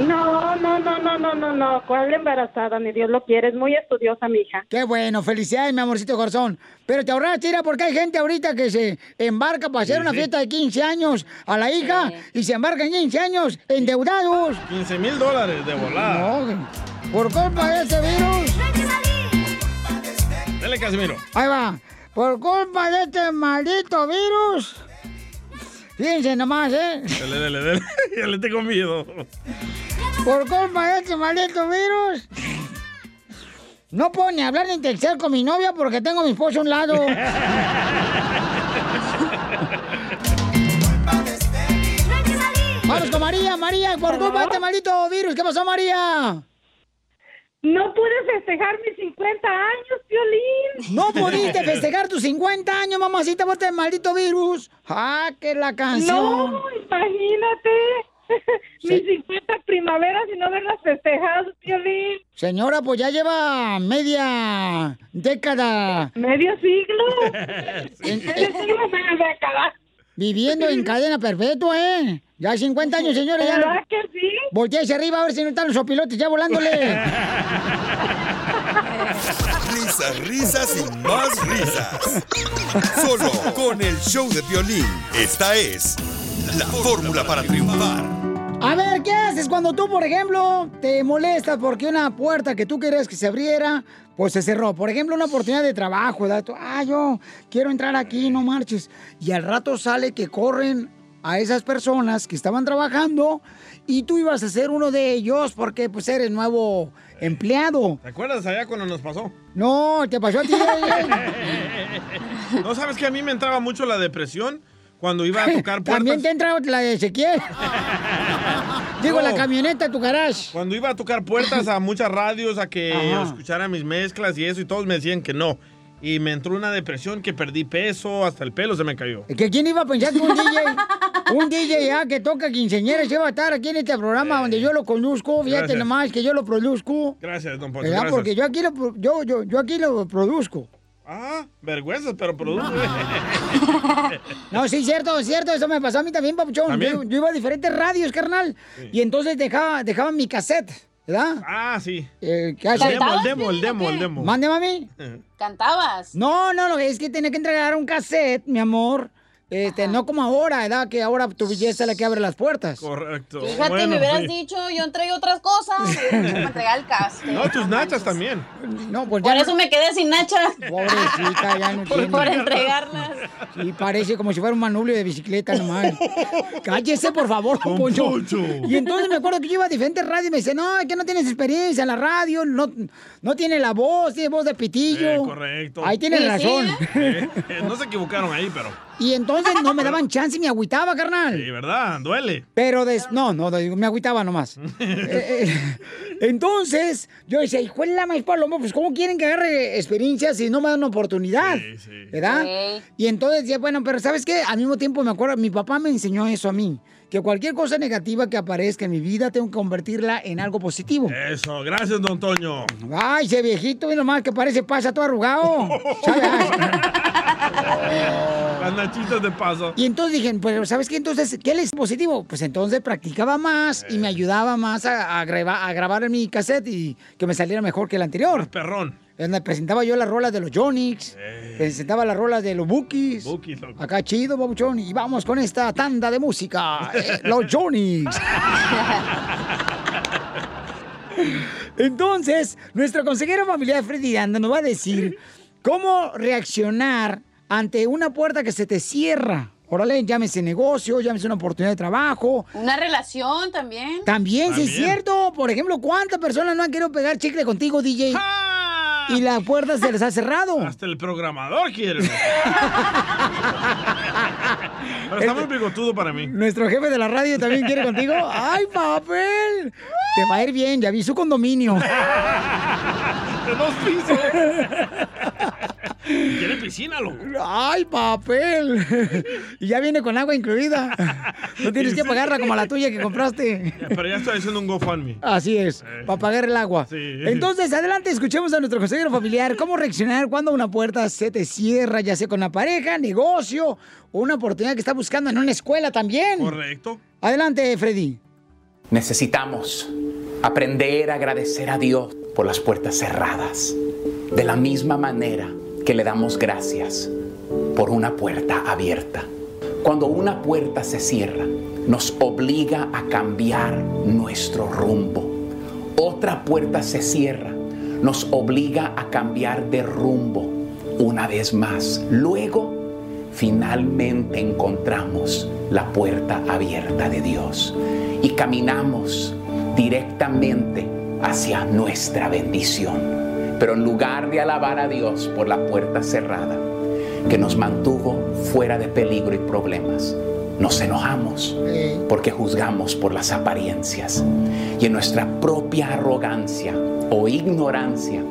No, no, no, no, no, no, no. ¿Cuál embarazada? Ni Dios lo quiere. Es muy estudiosa mi hija. Qué bueno, felicidades, mi amorcito corazón. Pero te ahorraste, tira, porque hay gente ahorita que se embarca para hacer Sí, una sí. fiesta de 15 años a la hija y se embarcan 15 años endeudados. 15 mil dólares de volada. No, por culpa de este virus. Dale, Casimiro. Ahí va. Por culpa de este maldito virus. Fíjense nomás, ¿eh? Dale, dale, dale. ya le tengo miedo. Por culpa de este maldito virus. No puedo ni hablar ni textear con mi novia porque tengo a mi esposo a un lado. Vamos con María, María, por culpa de este maldito virus. ¿Qué pasó, María? No pude festejar mis 50 años, Violín. No pudiste festejar tus 50 años, mamacita, por este maldito virus. Ah, que la canción. No, imagínate. Mis 50 primaveras y no haberlas festejado, Violín. Señora, pues ya lleva media década. ¿Medio siglo? En- Medio siglo, media década. Viviendo en cadena perpetua, ¿eh? Ya 50 años, señora. Ya ¿Verdad que sí? Voltea arriba a ver si no están los opilotes ya volándole. Risas, risas y más risas. Solo con el show de violín. Esta es la fórmula para triunfar. A ver, ¿qué haces cuando tú, por ejemplo, te molestas porque una puerta que tú querías que se abriera, pues se cerró? Por ejemplo, una oportunidad de trabajo, ¿verdad? Tú, ah, yo quiero entrar aquí, no marches. Y al rato sale que corren a esas personas que estaban trabajando y tú ibas a ser uno de ellos porque pues eres nuevo empleado. ¿Te acuerdas allá cuando nos pasó? No, te pasó a ti. ¿No sabes que a mí me entraba mucho la depresión cuando iba a tocar puertas? También te entra la de Ezequiel. Digo, la camioneta, tu garage. Cuando iba a tocar puertas a muchas radios a que Ajá. escucharan mis mezclas y eso, y todos me decían que no. Y me entró una depresión que perdí peso, hasta el pelo se me cayó. ¿Que quién iba a pensar que un DJ, un DJ ya que toca quinceañeras iba a estar aquí en este programa donde yo lo conduzco? Fíjate Gracias. nomás que yo lo produzco. Gracias, don Poncho. gracias. Porque yo aquí lo, yo, yo, yo aquí lo produzco. Ah, vergüenzas, pero produce. No, sí, cierto, cierto, eso me pasó a mí también, papuchón. ¿También? Yo, yo iba a diferentes radios, carnal, y entonces dejaba, dejaba mi cassette, ¿verdad? Ah, sí. Eh, ¿qué El hace? demo, el demo, el demo, el demo. Mande, mami. ¿Cantabas? No, no, no, es que tenía que entregar un cassette, mi amor, Este, no como ahora, ¿verdad? Que ahora tu belleza es la que abre las puertas. Correcto. Fíjate, me hubieras dicho, yo entregué otras cosas. me entregué al cast. No, tus nachas también. No, pues Por ya eso no- me quedé sin nachas. Pobrecita, ya no Por, tiene. por entregarlas. Sí, parece como si fuera un manubrio de bicicleta nomás. Cállese, por favor, don Poncho. Y entonces me acuerdo que yo iba a diferentes radios y me dice, no, es que no tienes experiencia en la radio, no, no tiene la voz, tiene voz de pitillo. Eh, correcto. Ahí tienes razón. Eh, eh, no se equivocaron ahí, pero. Y entonces no me daban chance y me agüitaba, carnal. Sí, ¿verdad? Duele. Pero des- no, no, me agüitaba nomás. Eh, eh, entonces, yo decía, hijo de la maíz paloma, pues ¿cómo quieren que agarre experiencia si no me dan oportunidad? ¿Verdad? Sí. Y entonces decía, bueno, pero ¿sabes qué? Al mismo tiempo me acuerdo, mi papá me enseñó eso a mí, que cualquier cosa negativa que aparezca en mi vida tengo que convertirla en algo positivo. Eso, gracias, don Toño. Ay, ese viejito, mira nomás que parece pasa todo arrugado. Las nachitas de paso. Y entonces dije, pues, ¿sabes qué? Entonces, ¿qué les positivo? Pues entonces practicaba más y me ayudaba más a, a a grabar en mi cassette y que me saliera mejor que el anterior. Perrón. Presentaba yo las rolas de los Jonix, presentaba las rolas de los Bookies. Acá chido, babuchón. Y vamos con esta tanda de música. eh, los Jonix. Entonces, nuestro consejero familiar Freddy Anda nos va a decir cómo reaccionar ante una puerta que se te cierra. Órale, llámese negocio, llámese una oportunidad de trabajo. Una relación también. También, sí es cierto. Por ejemplo, ¿cuántas personas no han querido pegar chicle contigo, DJ? Y la puerta se les ha cerrado. Hasta el programador quiere. Pero está muy bigotudo para mí. Nuestro jefe de la radio también quiere contigo. ¡Ay, papel! Te va a ir bien, ya vi su condominio. De dos pisos. Tiene piscina, loco. ¡Ay, papel! Y ya viene con agua incluida. No tienes que pagarla como la tuya que compraste. Ya, Pero ya estoy haciendo un GoFundMe. Así es, para pagar el agua. Sí. Entonces, adelante, escuchemos a nuestro consejero familiar cómo reaccionar cuando una puerta se te cierra, ya sea con la pareja, negocio o una oportunidad que está buscando en una escuela también. Correcto. Adelante, Freddy. Necesitamos aprender a agradecer a Dios por las puertas cerradas, de la misma manera que le damos gracias por una puerta abierta. Cuando una puerta se cierra, nos obliga a cambiar nuestro rumbo. Otra puerta se cierra, nos obliga a cambiar de rumbo una vez más. Luego, finalmente encontramos la puerta abierta de Dios y caminamos directamente hacia nuestra bendición. Pero en lugar de alabar a Dios por la puerta cerrada, que nos mantuvo fuera de peligro y problemas, nos enojamos porque juzgamos por las apariencias y en nuestra propia arrogancia o ignorancia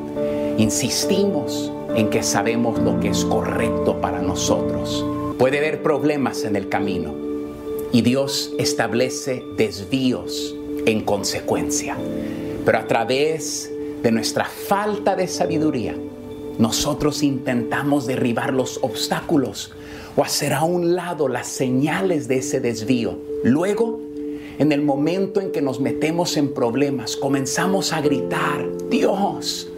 insistimos en que sabemos lo que es correcto para nosotros. Puede haber problemas en el camino y Dios establece desvíos en consecuencia. Pero a través de nuestra falta de sabiduría, nosotros intentamos derribar los obstáculos o hacer a un lado las señales de ese desvío. Luego, en el momento en que nos metemos en problemas, comenzamos a gritar, Dios,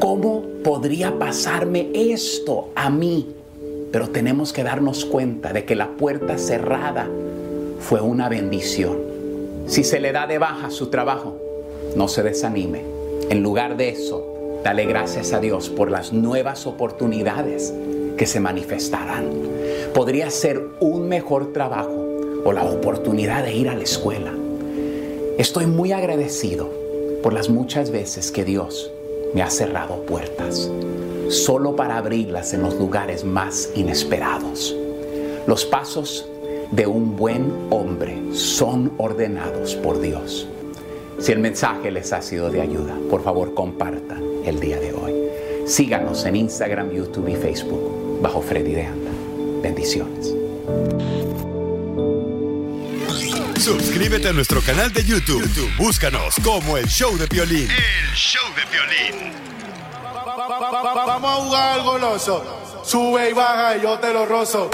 ¿cómo podría pasarme esto a mí? Pero tenemos que darnos cuenta de que la puerta cerrada fue una bendición. Si se le da de baja su trabajo, no se desanime. En lugar de eso, dale gracias a Dios por las nuevas oportunidades que se manifestarán. Podría ser un mejor trabajo o la oportunidad de ir a la escuela. Estoy muy agradecido por las muchas veces que Dios me ha cerrado puertas, solo para abrirlas en los lugares más inesperados. Los pasos de un buen hombre son ordenados por Dios. Si el mensaje les ha sido de ayuda, por favor compartan el día de hoy. Síganos en Instagram, YouTube y Facebook bajo Freddy de Anda. Bendiciones. Suscríbete a nuestro canal de YouTube. YouTube, Búscanos como el show de violín. El show de violín. Vamos a jugar al goloso. Sube y baja y yo te lo rozo.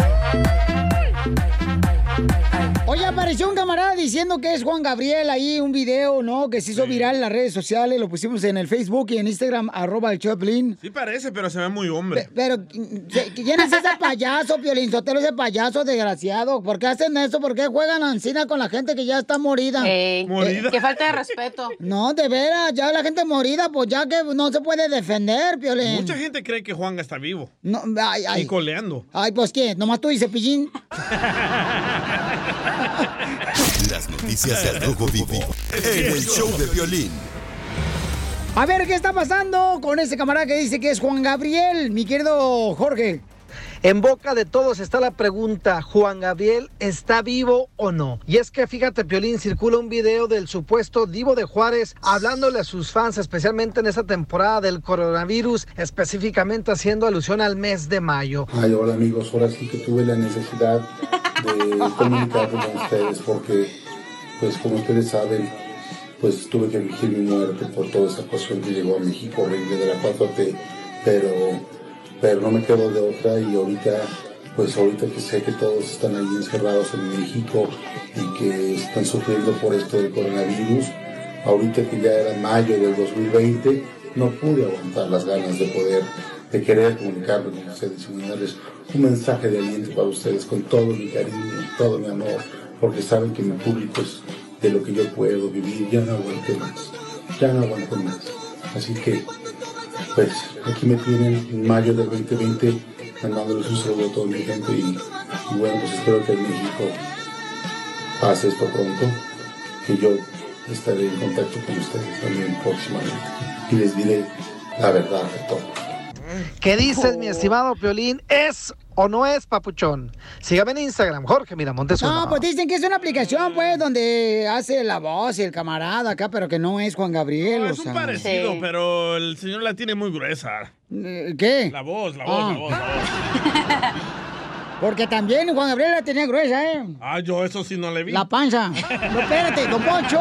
Apareció un camarada diciendo que es Juan Gabriel ahí, un video, ¿no? Que se hizo viral en las redes sociales, lo pusimos en el Facebook y en Instagram, arroba el Choplin. Sí parece, pero se ve muy hombre. Pero, ¿quién es ese payaso, Piolín Sotelo, ese payaso desgraciado? ¿Por qué hacen eso? ¿Por qué juegan ancina con la gente que ya está morida? Ey, ¿Morida? Qué falta de respeto. No, de veras, ya la gente morida, pues ya que no se puede defender, Piolín. Mucha gente cree que Juan está vivo. No, ay, ay. Y coleando. Ay, pues ¿qué? Nomás tú dices, Pillín. Las noticias del Rojo Vivo en el show de violín. A ver, ¿qué está pasando con ese camarada que dice que es Juan Gabriel, mi querido Jorge? En boca de todos está la pregunta, ¿Juan Gabriel está vivo o no? Y es que fíjate, Piolín, circula un video del supuesto Divo de Juárez hablándole a sus fans, especialmente en esta temporada del coronavirus, específicamente haciendo alusión al mes de mayo. Ay, hola amigos, ahora sí que tuve la necesidad de comunicarme con ustedes porque, pues como ustedes saben, pues tuve que fingir mi muerte por toda esa cuestión que llegó a México horrible de la 4T, pero, pero no me quedo de otra y ahorita, pues ahorita que sé que todos están ahí encerrados en México y que están sufriendo por esto del coronavirus, ahorita que ya era mayo del 2020, no pude aguantar las ganas de poder, de querer comunicarme con ustedes y mandarles un mensaje de aliento para ustedes con todo mi cariño, todo mi amor, porque saben que mi público es de lo que yo puedo vivir, ya no aguanto más, ya no aguanto más. Así que, pues, aquí me tienen en mayo del 2020 mandándoles un saludo a toda mi gente y, bueno, pues espero que en México pase esto pronto, que yo estaré en contacto con ustedes también próximamente y les diré la verdad de todo. ¿Qué dices, mi estimado Piolín? ¿Es o no es papuchón? Sígame en Instagram, Jorge Miramontes. No, pues dicen que es una aplicación, pues, donde hace la voz y el camarada acá, pero que no es Juan Gabriel. No, o es un sea. parecido, pero el señor la tiene muy gruesa. Eh, ¿Qué? La voz, la voz, Ah. la voz, la voz. Porque también Juan Gabriel la tenía gruesa, ¿eh? Ah, yo eso sí no le vi. La panza. No, espérate, don Poncho.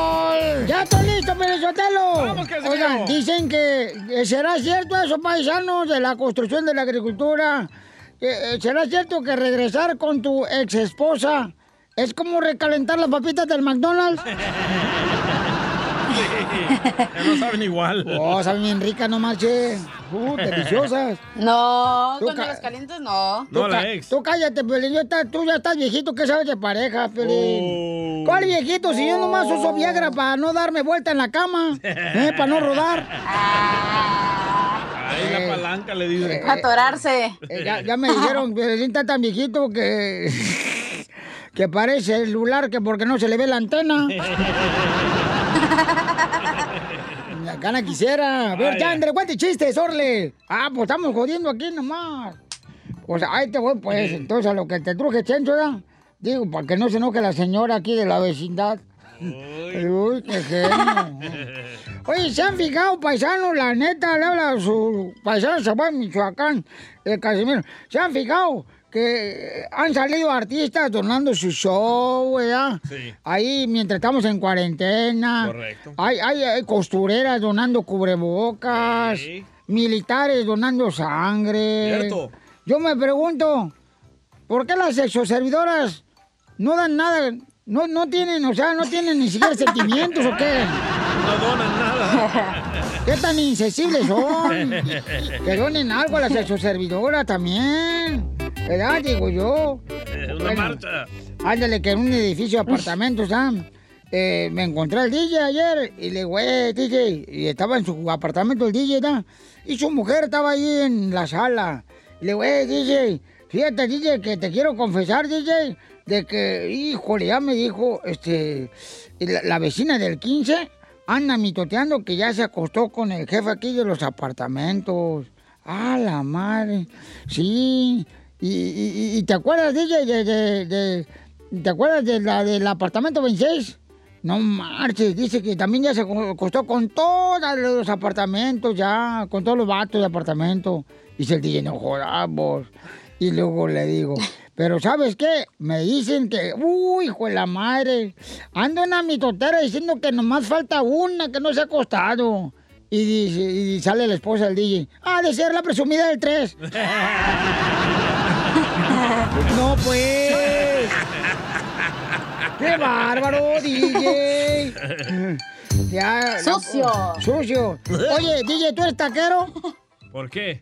¡Ya estoy listo, Pelizotelo! Oigan, dicen que eh, será cierto eso, paisanos, de la construcción de la agricultura. Eh, eh, ¿Será cierto que regresar con tu ex esposa es como recalentar las papitas del McDonald's? Ya no saben igual. Oh, saben bien ricas, no marche. Uh, deliciosas. No, Tú cuando ca- las calientes no. Tú ca- Tú cállate, Pelín. Tú ya estás viejito. ¿Qué sabes de pareja, Pelín? ¿Cuál viejito? Si yo nomás uso Viagra para no darme vuelta en la cama. ¿eh? Para no rodar. Ahí la palanca le dice. Atorarse. Eh, ya, ya me dijeron, Pelín está tan viejito que... Que parece el celular que porque no se le ve la antena. La gana quisiera. A ver, ya, André, cuente chistes, Orle. Ah, pues estamos jodiendo aquí nomás. Pues ahí te voy, pues. Entonces, a lo que te truje, Chencho, ¿ya? Digo, para que no se enoje la señora aquí de la vecindad. Uy, qué genio. Oye, ¿se han fijado, paisanos? La neta, le habla a su paisano Zaguán, Michoacán, el Casimiro. ¿Se han fijado que han salido artistas donando su show, ¿verdad? Sí. Ahí mientras estamos en cuarentena. Correcto. Hay, hay, hay costureras donando cubrebocas. Sí. Militares donando sangre. Cierto. Yo me pregunto, ¿por qué las sexoservidoras no dan nada? No, no tienen, o sea, no tienen ni siquiera sentimientos o qué. No donan nada. ¿Qué tan insensibles son? Que donen algo a la sexoservidora también. ¿Verdad? Digo yo. Eh, Una Bueno. marcha. Ándale, que en un edificio de apartamentos, ¿ah? Eh, me encontré al DJ ayer y le digo, eh, DJ, y estaba en su apartamento el DJ, ¿no? Y su mujer estaba ahí en la sala. Y le digo, eh, DJ, fíjate, DJ, que te quiero confesar, DJ, de que, híjole, ya me dijo, este, la, la vecina del 15 anda mitoteando que ya se acostó con el jefe aquí de los apartamentos. Ah, la madre. Sí. Y, te acuerdas, DJ, de, de, de, ¿Te acuerdas de la del apartamento 26? No marches, dice que también ya se co- costó con todos los apartamentos, ya, con todos los vatos de apartamento. Dice el DJ, no jodamos. Y luego le digo, pero ¿sabes qué? Me dicen que, uy, hijo de la madre, ando en la mitotera diciendo que nomás falta una que no se ha costado. Y sale la esposa del DJ, ah, de ser la presumida del 3. no, pues. ¡Qué bárbaro, DJ! Ya, Sucio. Sucio. Oye, DJ, ¿tú eres taquero? ¿Por qué?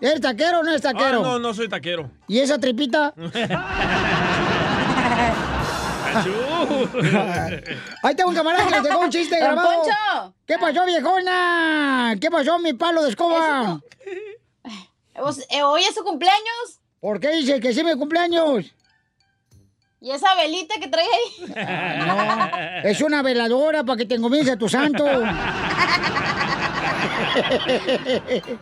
¿Eres taquero o no eres taquero? Ah, no, no soy taquero. ¿Y esa tripita? Ahí tengo un camarada que le dejó un chiste grabado. Poncho. ¿Qué pasó, viejona? ¿Qué pasó, mi palo de escoba? Pues, eh, ¿Hoy es su cumpleaños? ¿Por qué dice que sí mi cumpleaños? ¿Y esa velita que trae ahí? No, es una veladora para que te encomiences a tu santo.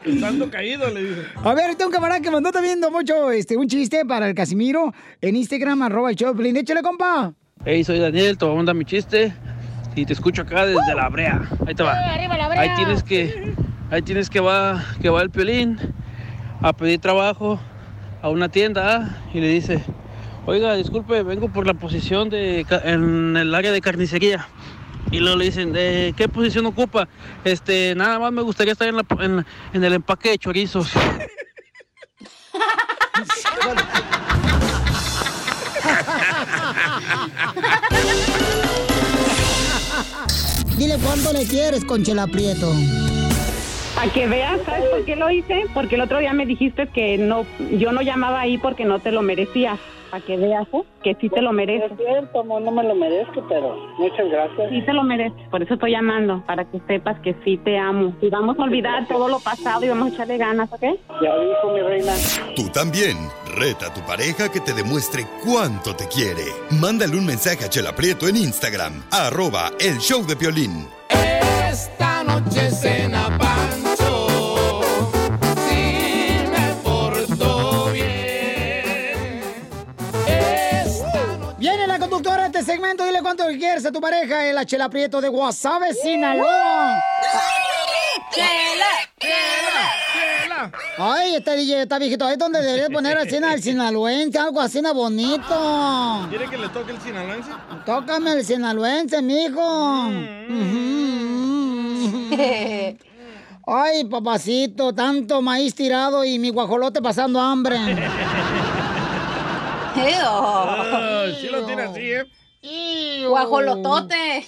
El santo caído, le dice. A ver, tengo un camarada que mandó también mucho este, un chiste para el Casimiro en Instagram, arroba el Choplin. Échale, compa. Hey, soy Daniel, te voy a mandar mi chiste y te escucho acá desde la brea. Ahí te va. ¡Eh, arriba la brea! Ahí tienes que, ahí tienes que va, que va el piolín a pedir trabajo a una tienda ¿ah? y le dice, oiga, disculpe, vengo por la posición de en el área de carnicería. Y luego le dicen, ¿de qué posición ocupa? Este, nada más me gustaría estar en, la- en- en el empaque de chorizos. Dile cuánto le quieres, Conchela Prieto. Para que veas, ¿sabes por qué lo hice? Porque el otro día me dijiste que no, yo no llamaba ahí porque no te lo merecías. Para que veas, ¿eh? Que sí te lo mereces. Es cierto, no, no me lo merezco, pero muchas gracias. Sí te lo mereces, por eso estoy llamando, para que sepas que sí te amo. Y vamos a olvidar todo lo pasado y vamos a echarle ganas, ¿ok? Ya dijo mi reina. Tú también. Reta a tu pareja que te demuestre cuánto te quiere. Mándale un mensaje a Chela Prieto en Instagram, arroba el show de Piolín. Esta noche cena Quieres a tu pareja. El Chela Prieto de Guasave, Sinaloa. Chela, chela, Ay, este DJ está viejito. Es donde deberías poner al cena del sinaloense, algo así bonito. ¿Quiere que le toque el sinaloense? Tócame el sinaloense, mijo. Ujú. Ay, papacito, tanto maíz tirado y mi guajolote pasando hambre. Ah, sí lo tiene así, ¿eh? Guajolotote.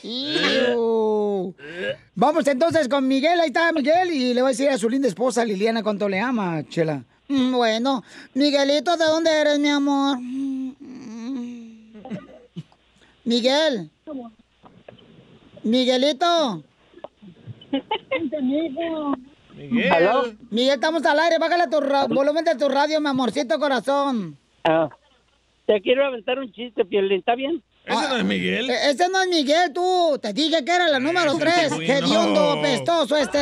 Vamos entonces con Miguel, ahí está Miguel, y le voy a decir a su linda esposa Liliana cuánto le ama, Chela. Mm, Bueno, Miguelito, ¿de dónde eres, mi amor? Miguel. Miguelito. Miguel. ¿Aló? Miguel, estamos al aire, bájale tu volumen de tu radio, mi amorcito corazón. Ah, te quiero aventar un chiste, Piolín, ¿está bien? Ese no es Miguel. E- Ese no es Miguel, tú. Te dije que era la número Ese 3. tejuino. Hediondo, apestoso este.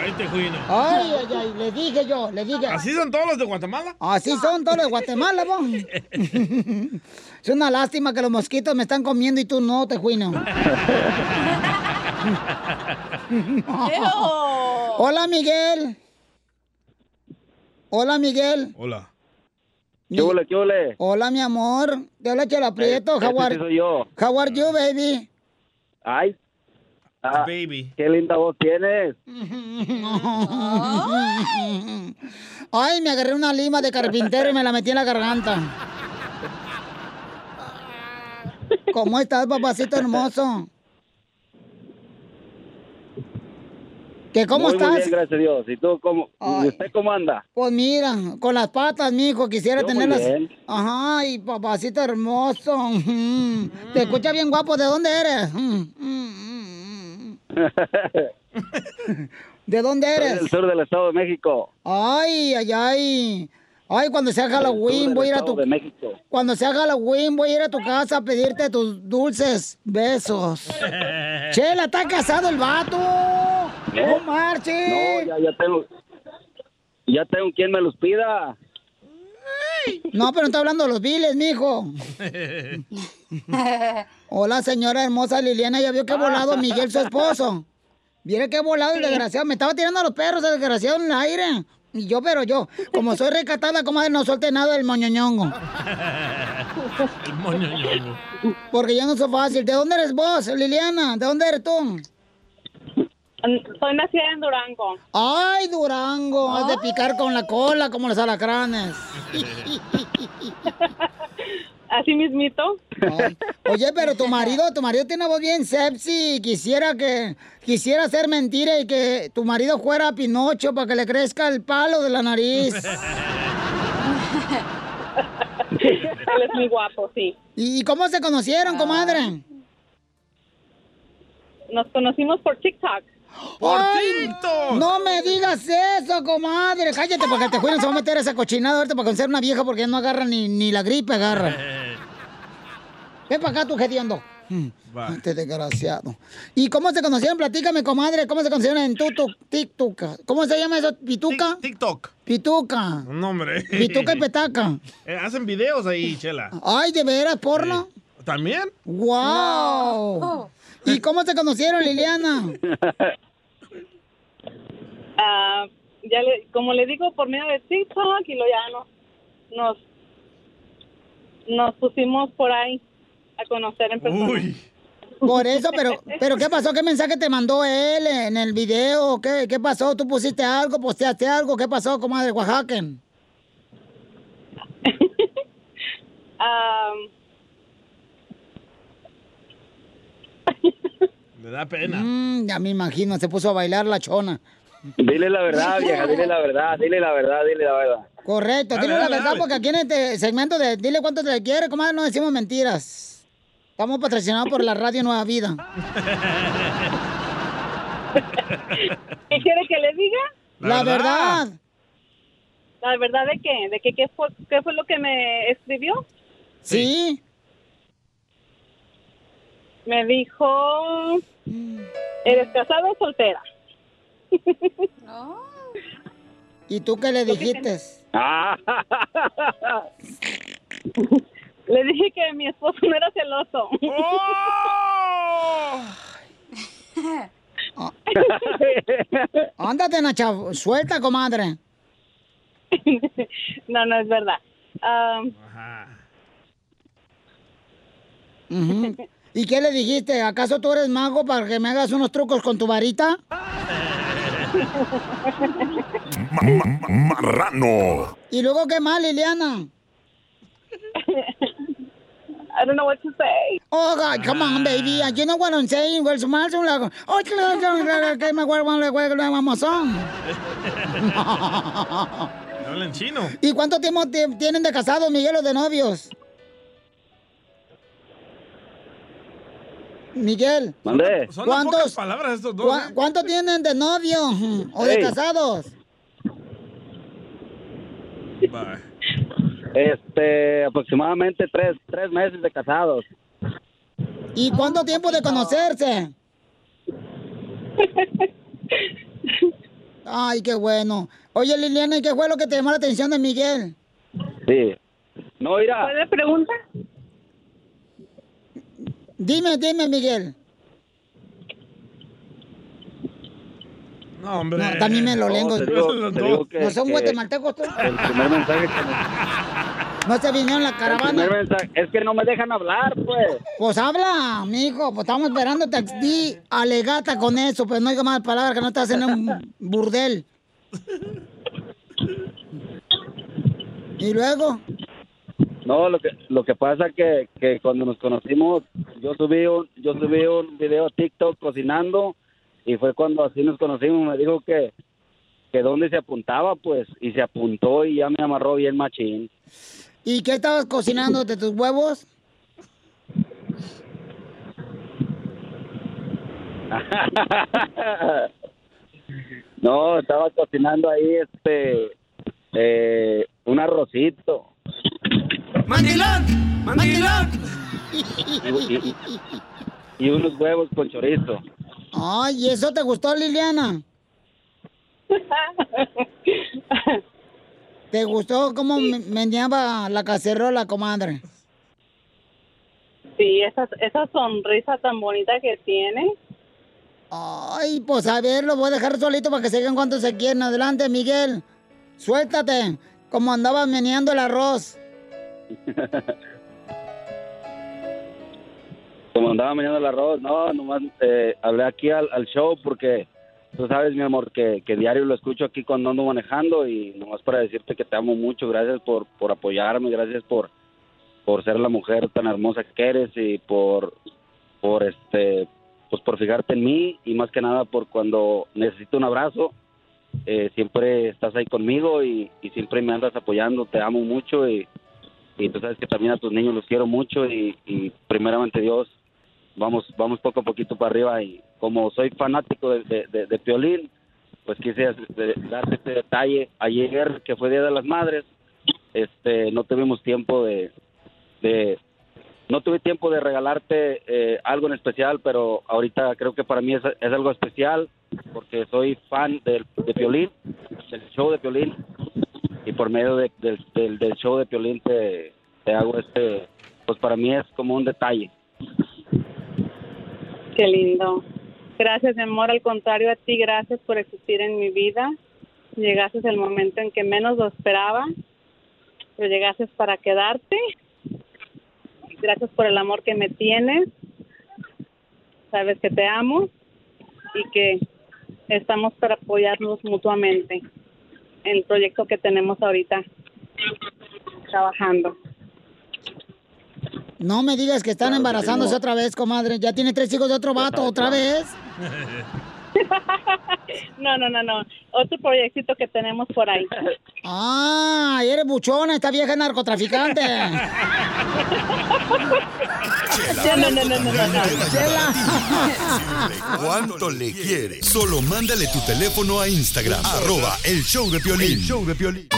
Ay, tejuino. Ay, ay, ay, le dije yo, le dije. ¿Así son todos los de Guatemala? Así son todos los de Guatemala, vos. es una lástima que los mosquitos me están comiendo y tú no, tejuino. Hola, Miguel. Hola, Miguel. Hola. ¿Qué ole, qué ole? Hola, mi amor. Te habla Chela Prieto. Ese How are, sí soy yo. how are you, baby? Ay. Ah, Baby. Qué linda voz tienes. Ay, me agarré una lima de carpintero y me la metí en la garganta. ¿Cómo estás, papacito hermoso? ¿Qué cómo Muy, estás? Muy bien, gracias a Dios. ¿Y tú cómo? Ay. ¿Y usted cómo anda? Pues mira, con las patas, mijo, quisiera Yo muy tenerlas. bien. Ajá, y papacito hermoso. Mm. Te escucha bien guapo, ¿de dónde eres? Mm. ¿De dónde Soy eres? del sur del Estado de México. Ay, ay, ay. Ay, cuando sea Halloween Sur voy a ir a tu Estado de México. cuando sea Halloween voy a ir a tu casa a pedirte tus dulces besos. Chela, está casado el vato. No marches. No, ya, ya tengo. Ya tengo quien me los pida. No, pero no está hablando de los biles, mijo. Hola, señora hermosa Liliana. Ya vio que ha volado Miguel, su esposo. Viene que ha volado el desgraciado. Me estaba tirando a los perros el desgraciado en el aire. Y yo, pero yo, como soy recatada, comadre, no suelte nada del moñoñongo. El moñoñongo. Porque yo no soy fácil. ¿De dónde eres vos, Liliana? ¿De dónde eres tú? Soy nacida en Durango. Ay, Durango. Has de picar con la cola como los alacranes. Así mismito. Ay. Oye, pero tu marido, tu marido tiene una voz bien sepsi. Quisiera que, quisiera hacer mentira y que tu marido fuera Pinocho para que le crezca el palo de la nariz. Él es muy guapo, sí. ¿Y cómo se conocieron, comadre? Nos conocimos por TikTok. ¡Ay! No me digas eso, comadre. Cállate, porque te juegan se va a meter esa cochinada ahorita para conocer una vieja porque no agarra ni, ni la gripe, agarra. Ven para acá, tú hediondo. Este desgraciado. ¿Y cómo se conocieron? Platícame, comadre. ¿Cómo se conocieron en Tutu, TikTok? ¿Cómo se llama eso? ¿Pituca? TikTok. Pituca. No, hombre. Pituca y petaca. Eh, hacen videos ahí, Chela. Ay, ¿de veras porno? ¿También? ¡Wow! ¿Y cómo se conocieron, Liliana? Ah, ya le, como le digo, por medio de TikTok y lo ya nos, nos, nos pusimos por ahí a conocer en persona. Por eso, pero, pero ¿qué pasó? ¿Qué mensaje te mandó él en el video? ¿Qué, qué pasó? ¿Tú pusiste algo? ¿Posteaste algo? ¿Qué pasó, comadre Oaxaca? Ah, Me da pena. Mm, ya me imagino, se puso a bailar la chona. Dile la verdad, vieja, dile la verdad, dile la verdad, dile la verdad. Correcto, Dale, dile la verdad dale. porque aquí en este segmento de Dile cuánto te quiere, comadre, no decimos mentiras. Estamos patrocinados por la radio Nueva Vida. ¿Qué quiere que le diga? La, verdad. ¿La verdad de qué? ¿De qué, qué, fue, qué fue lo que me escribió? Sí. Me dijo, ¿eres casada o soltera? ¿Y tú qué le dijiste? Le dije que mi esposo no era celoso. Ándate, Nacha, suelta, comadre. no, no es verdad. Ah, Ujú. ¿Y qué le dijiste? ¿Acaso tú eres mago para que me hagas unos trucos con tu varita? Marrano. ¿Y luego qué más, Liliana? I don't know what to say. Oh, God, come on, baby. You know what I'm saying? Well, smile, so like, oh, claro, claro, claro, que me acuerdo, le acuerdo, le mamazón. Habla en chino. ¿Y cuánto tiempo tienen de casados, Miguel, o de novios? Miguel. Mandé. Son ¿Cuántos? pocas palabras estos dos. ¿Cuá- ¿eh? ¿Cuánto tienen de novio o de Ey. casados? Este, aproximadamente tres, tres meses de casados. ¿Y cuánto tiempo de conocerse? Ay, qué bueno. Oye, Liliana, ¿y qué fue lo que te llamó la atención de Miguel? Sí. No, mira. ¿Puede preguntar? Dime, dime, Miguel. No, hombre. No, también me lo lengo. te digo- te digo que- ¿No son que guatemaltecos tú? El primer mensaje que me- ¿No se vinieron la el caravana? primer mensaje- es que no me dejan hablar, pues. Pues habla, mijo, pues estamos esperando te di alegata con eso, pero no diga más palabras que no estás en un burdel. ¿Y luego? No, lo que lo que pasa que, que cuando nos conocimos, yo subí un yo subí un video a TikTok cocinando y fue cuando así nos conocimos, me dijo que que dónde se apuntaba, pues, y se apuntó y ya me amarró bien machín. ¿Y qué estabas cocinando de tus huevos? no, estaba cocinando ahí este eh, un arrocito ¡Mandilón! ¡Mandilón! y, y- y unos huevos con chorizo. Ay, ¿y eso te gustó, Liliana? ¿Te gustó cómo me- meneaba la cacerola, comadre? Sí, esa, esa sonrisa tan bonita que tiene. Ay, pues a ver, lo voy a dejar solito para que se vean cuánto se quieren. Adelante, Miguel. Suéltate, como andaba meneando el arroz. Como andaba mañana el arroz, no, nomás eh, hablé aquí al, al show porque tú sabes, mi amor, que, que diario lo escucho aquí cuando ando manejando y nomás para decirte que te amo mucho, gracias por, por apoyarme, gracias por, por ser la mujer tan hermosa que eres y por, por este, pues por fijarte en mí y más que nada por cuando necesito un abrazo, eh, siempre estás ahí conmigo y, y siempre me andas apoyando, te amo mucho y, y tú sabes que también a tus niños los quiero mucho y, primeramente Dios vamos vamos poco a poquito para arriba y como soy fanático de, de, de- de Piolín pues quise este, darte este detalle. Ayer que fue Día de las Madres este no tuvimos tiempo de, de no tuve tiempo de regalarte eh, algo en especial pero ahorita creo que para mí es, es algo especial porque soy fan del, de Piolín del show de Piolín y por medio de- del, show de Piolín te, hago este pues para mí es como un detalle Qué lindo. Gracias, amor. Al contrario a ti, gracias por existir en mi vida. Llegaste el momento en que menos lo esperaba, pero llegaste para quedarte. Gracias por el amor que me tienes. Sabes que te amo y que estamos para apoyarnos mutuamente en el proyecto que tenemos ahorita trabajando. No me digas que están embarazándose otra vez, comadre. Ya tiene tres hijos de otro vato, otra vez. No, no, no, no. Otro proyectito que tenemos por ahí. Ah, eres buchona, esta vieja narcotraficante. No, no, no, no, no, no, no. ¿Cuánto le quieres? Solo mándale tu teléfono a Instagram, arroba el show de Piolín. El show de Piolín.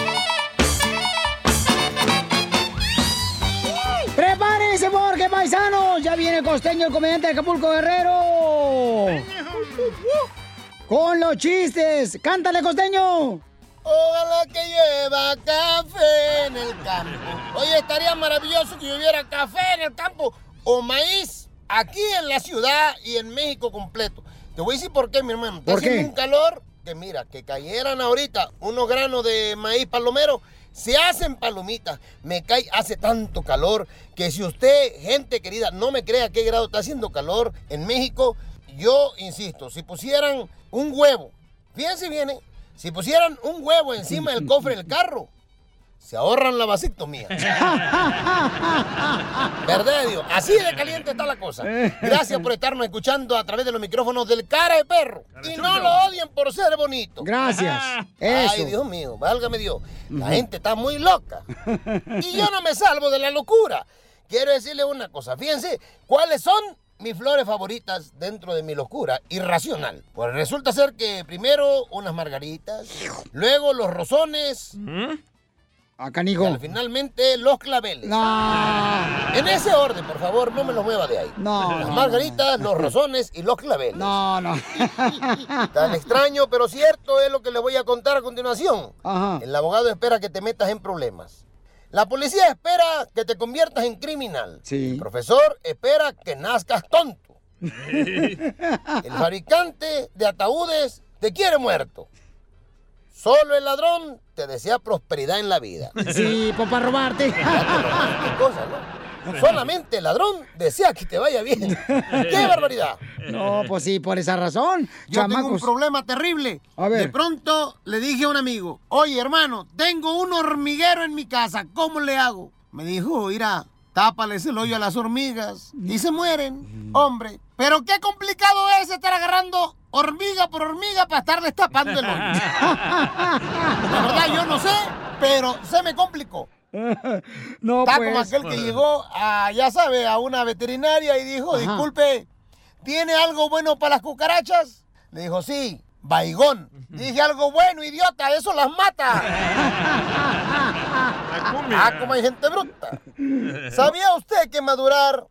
¡Prepárense porque paisanos! Ya viene el costeño, el comediante de Acapulco Guerrero. Con los chistes. ¡Cántale, costeño! Ojalá que lleva café en el campo. Oye, estaría maravilloso que hubiera café en el campo o maíz aquí en la ciudad y en México completo. Te voy a decir por qué, mi hermano. Está ¿Por qué? haciendo un calor que mira, que cayeran ahorita unos granos de maíz palomero, se hacen palomitas. Me cae, hace tanto calor que si usted, gente querida, no me crea qué grado está haciendo calor en México, yo insisto, si pusieran un huevo, fíjense bien, ¿eh? si pusieran un huevo encima del cofre del carro, se ahorran la vasectomía. ¿Verdad, Dios? Así de caliente está la cosa. Gracias por estarnos escuchando a través de los micrófonos del cara de perro. Y no lo odien por ser bonito. Gracias. Ay. Dios mío, válgame Dios. La gente está muy loca. Y yo no me salvo de la locura. Quiero decirle una cosa. Fíjense, ¿cuáles son mis flores favoritas dentro de mi locura irracional? Pues resulta ser que primero unas margaritas, luego los rosones. Acá, Nico. Y finalmente los claveles. No. En ese orden, por favor, no me los mueva de ahí. No, Las no, margaritas, los rosones y los claveles. No, no. Tan extraño, pero cierto es lo que le voy a contar a continuación. Ajá. El abogado espera que te metas en problemas. La policía espera que te conviertas en criminal. Sí. El profesor espera que nazcas tonto. El fabricante de ataúdes te quiere muerto. Solo el ladrón te desea prosperidad en la vida. Sí, pues para robarte. Qué cosa, ¿no? Solamente el ladrón desea que te vaya bien. ¡Qué barbaridad! No, pues sí, por esa razón. Yo tengo un problema terrible. A ver. De pronto le dije a un amigo, oye hermano, tengo un hormiguero en mi casa, ¿cómo le hago? Me dijo, mira, tápales el hoyo a las hormigas y se mueren. Hombre, pero qué complicado es estar agarrando hormiga por hormiga para estarles tapando el hoyo. La verdad yo no sé, pero se me complicó. No, Está pues. como aquel que llegó a, ya sabe, a una veterinaria y dijo, Ajá. disculpe, ¿tiene algo bueno para las cucarachas? Le dijo, sí, baigón. Dije algo bueno, idiota, eso las mata. ah, como hay gente bruta. ¿Sabía usted que madurar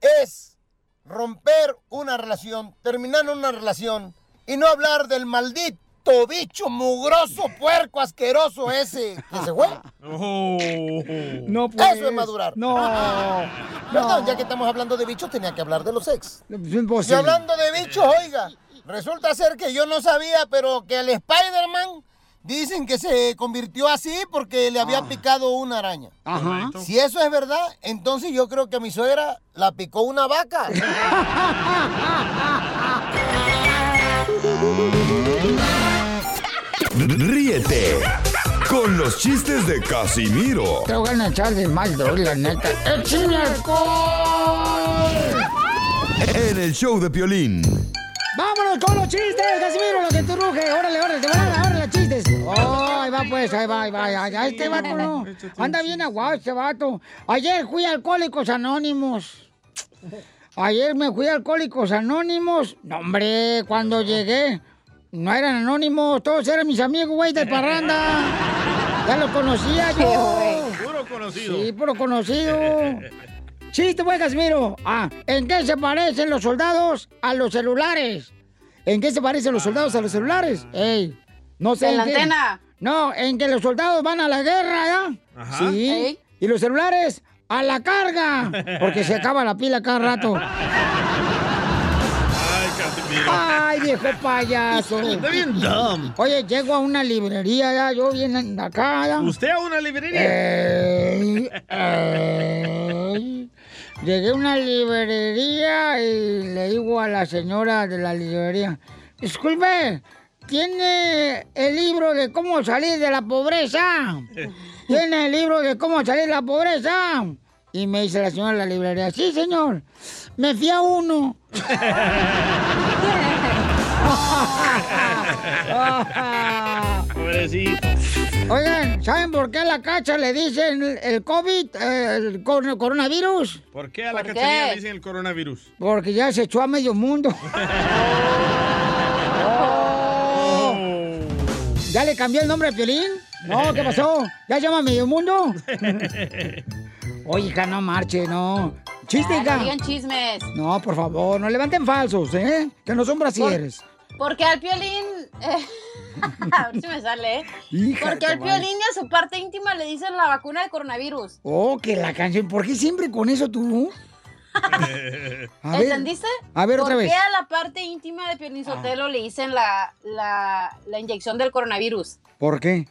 es romper una relación, terminar una relación y no hablar del maldito maldito bicho mugroso, puerco, asqueroso ese que se fue. No pues. Eso es madurar. No. Perdón, ya que estamos hablando de bichos, tenía que hablar de los ex. Y imposible. hablando de bichos, oiga, resulta ser que yo no sabía, pero que el Spider-Man dicen que se convirtió así porque le había picado una araña. Ajá. Si eso es verdad, entonces yo creo que a mi suegra la picó una vaca. Ríete con los chistes de Casimiro Te voy a echar de mal, droga, la neta. ¡Échame alcohol! en el show de Piolín. ¡Vámonos con los chistes, Casimiro! Lo que tú ruge. Órale, órale, de volada, órale, chistes. Oh, ahí va, pues, ahí va, ahí va. ahí va. Este vato no. Anda bien aguado este vato. Ayer fui a Alcohólicos Anónimos. Ayer me fui a Alcohólicos Anónimos. No, hombre, cuando llegué, no eran anónimos, todos eran mis amigos, güey, de parranda. Ya los conocía yo. Puro conocido. Sí, puro conocido. Chiste, güey, Casimiro. Ah, ¿en qué se parecen los soldados a los celulares? ¿En qué se parecen los soldados a los celulares? Ey, no sé. En la qué. antena. No, en que los soldados van a la guerra, ¿ya? Ajá. Sí. Ey. Y los celulares a la carga, porque se acaba la pila cada rato. Ay, viejo payaso. Está bien dumb. Oye, llego a una librería, ya, yo bien acá, ya. ¿Usted a una librería? Ey, ey. Llegué a una librería y le digo a la señora de la librería, disculpe, ¿tiene el libro de cómo salir de la pobreza? ¿Tiene el libro de cómo salir de la pobreza? Y me dice la señora de la librería, sí, señor, me fui a uno. Pobrecito. Oigan, ¿saben por qué a la cacha le dicen el- COVID, el cor- coronavirus? ¿Por qué a la ¿Por cachanilla qué? le dicen el coronavirus? Porque ya se echó a medio mundo. ¿Ya le cambió el nombre a Piolín? No, ¿qué pasó? ¿Ya se llama a medio mundo? Oye, hija, no marche, no. Chiste, hija. no digan chismes. No, por favor, no levanten falsos, ¿eh? Que no son brasieres. Porque al piolín. eh, a ver si me sale, ¿eh? Hija Porque al piolín y a su parte íntima le dicen la vacuna de coronavirus. Oh, que la canción. ¿Por qué siempre con eso tú? A ver. ¿Entendiste? A ver, otra ¿Por vez. qué a la parte íntima de Piolín Sotelo le dicen la, la, la inyección del coronavirus? ¿Por qué?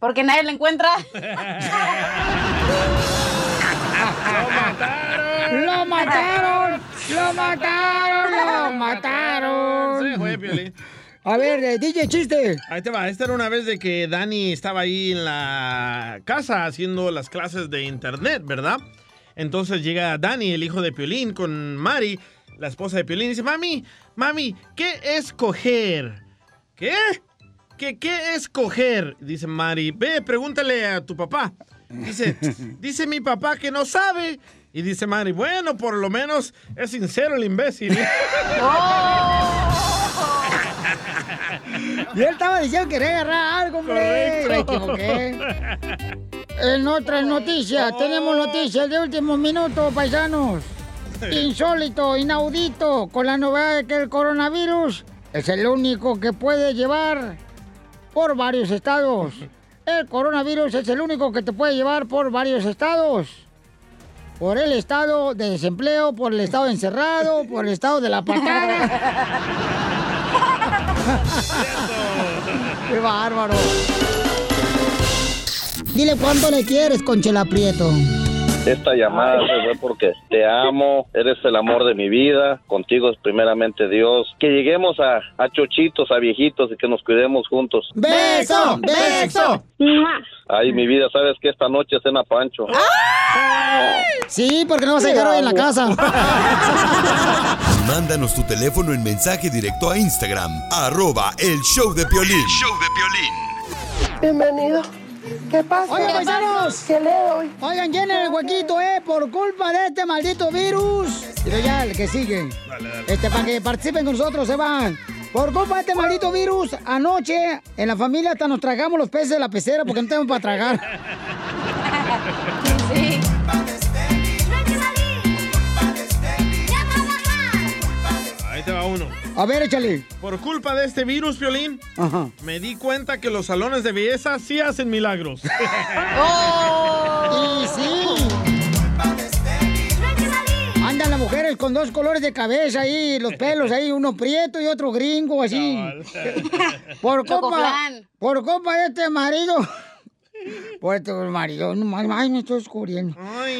Porque nadie la encuentra. ¡Lo mataron! ¡Lo mataron! ¡Lo mataron! Se fue, Piolín. A ver, eh, DJ, chiste. Ahí te va. Esta era una vez de que Dani estaba ahí en la casa haciendo las clases de internet, ¿verdad? Entonces llega Dani, el hijo de Piolín, con Mari, la esposa de Piolín, y dice, mami, mami, ¿qué es coger? ¿Qué? ¿Qué, qué es coger? Dice Mari, ve, pregúntale a tu papá. Dice, dice mi papá que no sabe. Y dice Mari, bueno, por lo menos es sincero el imbécil. Y él estaba diciendo que quería agarrar algo, hombre. Correcto. En otras noticias, tenemos noticias de último minuto, paisanos. Insólito, inaudito, con la novedad de que el coronavirus es el único que puede llevar por varios estados. El coronavirus es el único que te puede llevar por varios estados. Por el estado de desempleo, por el estado encerrado, por el estado de la patada. ¡Qué bárbaro! Dile cuánto le quieres, Conchela Prieto. Esta llamada se fue porque te amo, eres el amor de mi vida, contigo es primeramente Dios. Que lleguemos a, a chochitos, a viejitos y que nos cuidemos juntos. ¡Beso! ¡Beso! Ay, mi vida, sabes que esta noche cena Pancho. Sí, porque no vas a llegar hoy en la casa. Mándanos tu teléfono en mensaje directo a Instagram, arroba el show de Piolín. Bienvenido. ¿Qué pasa? Oigan, paisanos. ¿Qué le doy? Oigan, llenen el huequito, ¿eh? Por culpa de este maldito virus. Pero ya, el que sigue. Este, para que participen con nosotros, se van. Por culpa de este maldito virus, anoche en la familia hasta nos tragamos los peces de la pecera porque no tenemos para tragar. Sí. Ahí te va uno. A ver, échale. Por culpa de este virus, Piolín, Ajá. me di cuenta que los salones de belleza sí hacen milagros. Y sí. Andan las mujeres con dos colores de cabeza ahí, los pelos ahí, uno prieto y otro gringo, así. Por culpa, Chocoflan. por culpa de este marido. Por este marido, no, ay, me estoy descubriendo.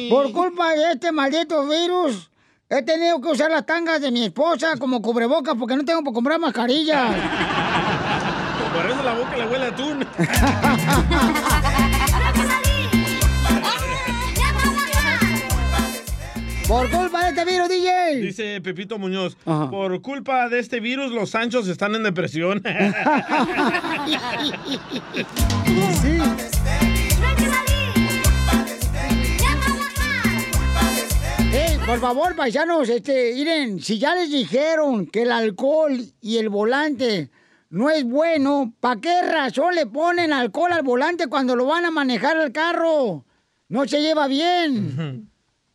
Por culpa de este maldito virus, he tenido que usar las tangas de mi esposa como cubrebocas porque no tengo para comprar mascarillas. Por eso la boca le huele a atún. Por culpa de este virus, DJ. Dice Pepito Muñoz, por culpa de este virus los Sanchos están en depresión. Sí. Por favor, paisanos, este, miren, si ya les dijeron que el alcohol y el volante no es bueno, ¿para qué razón le ponen alcohol al volante cuando lo van a manejar el carro? No se lleva bien.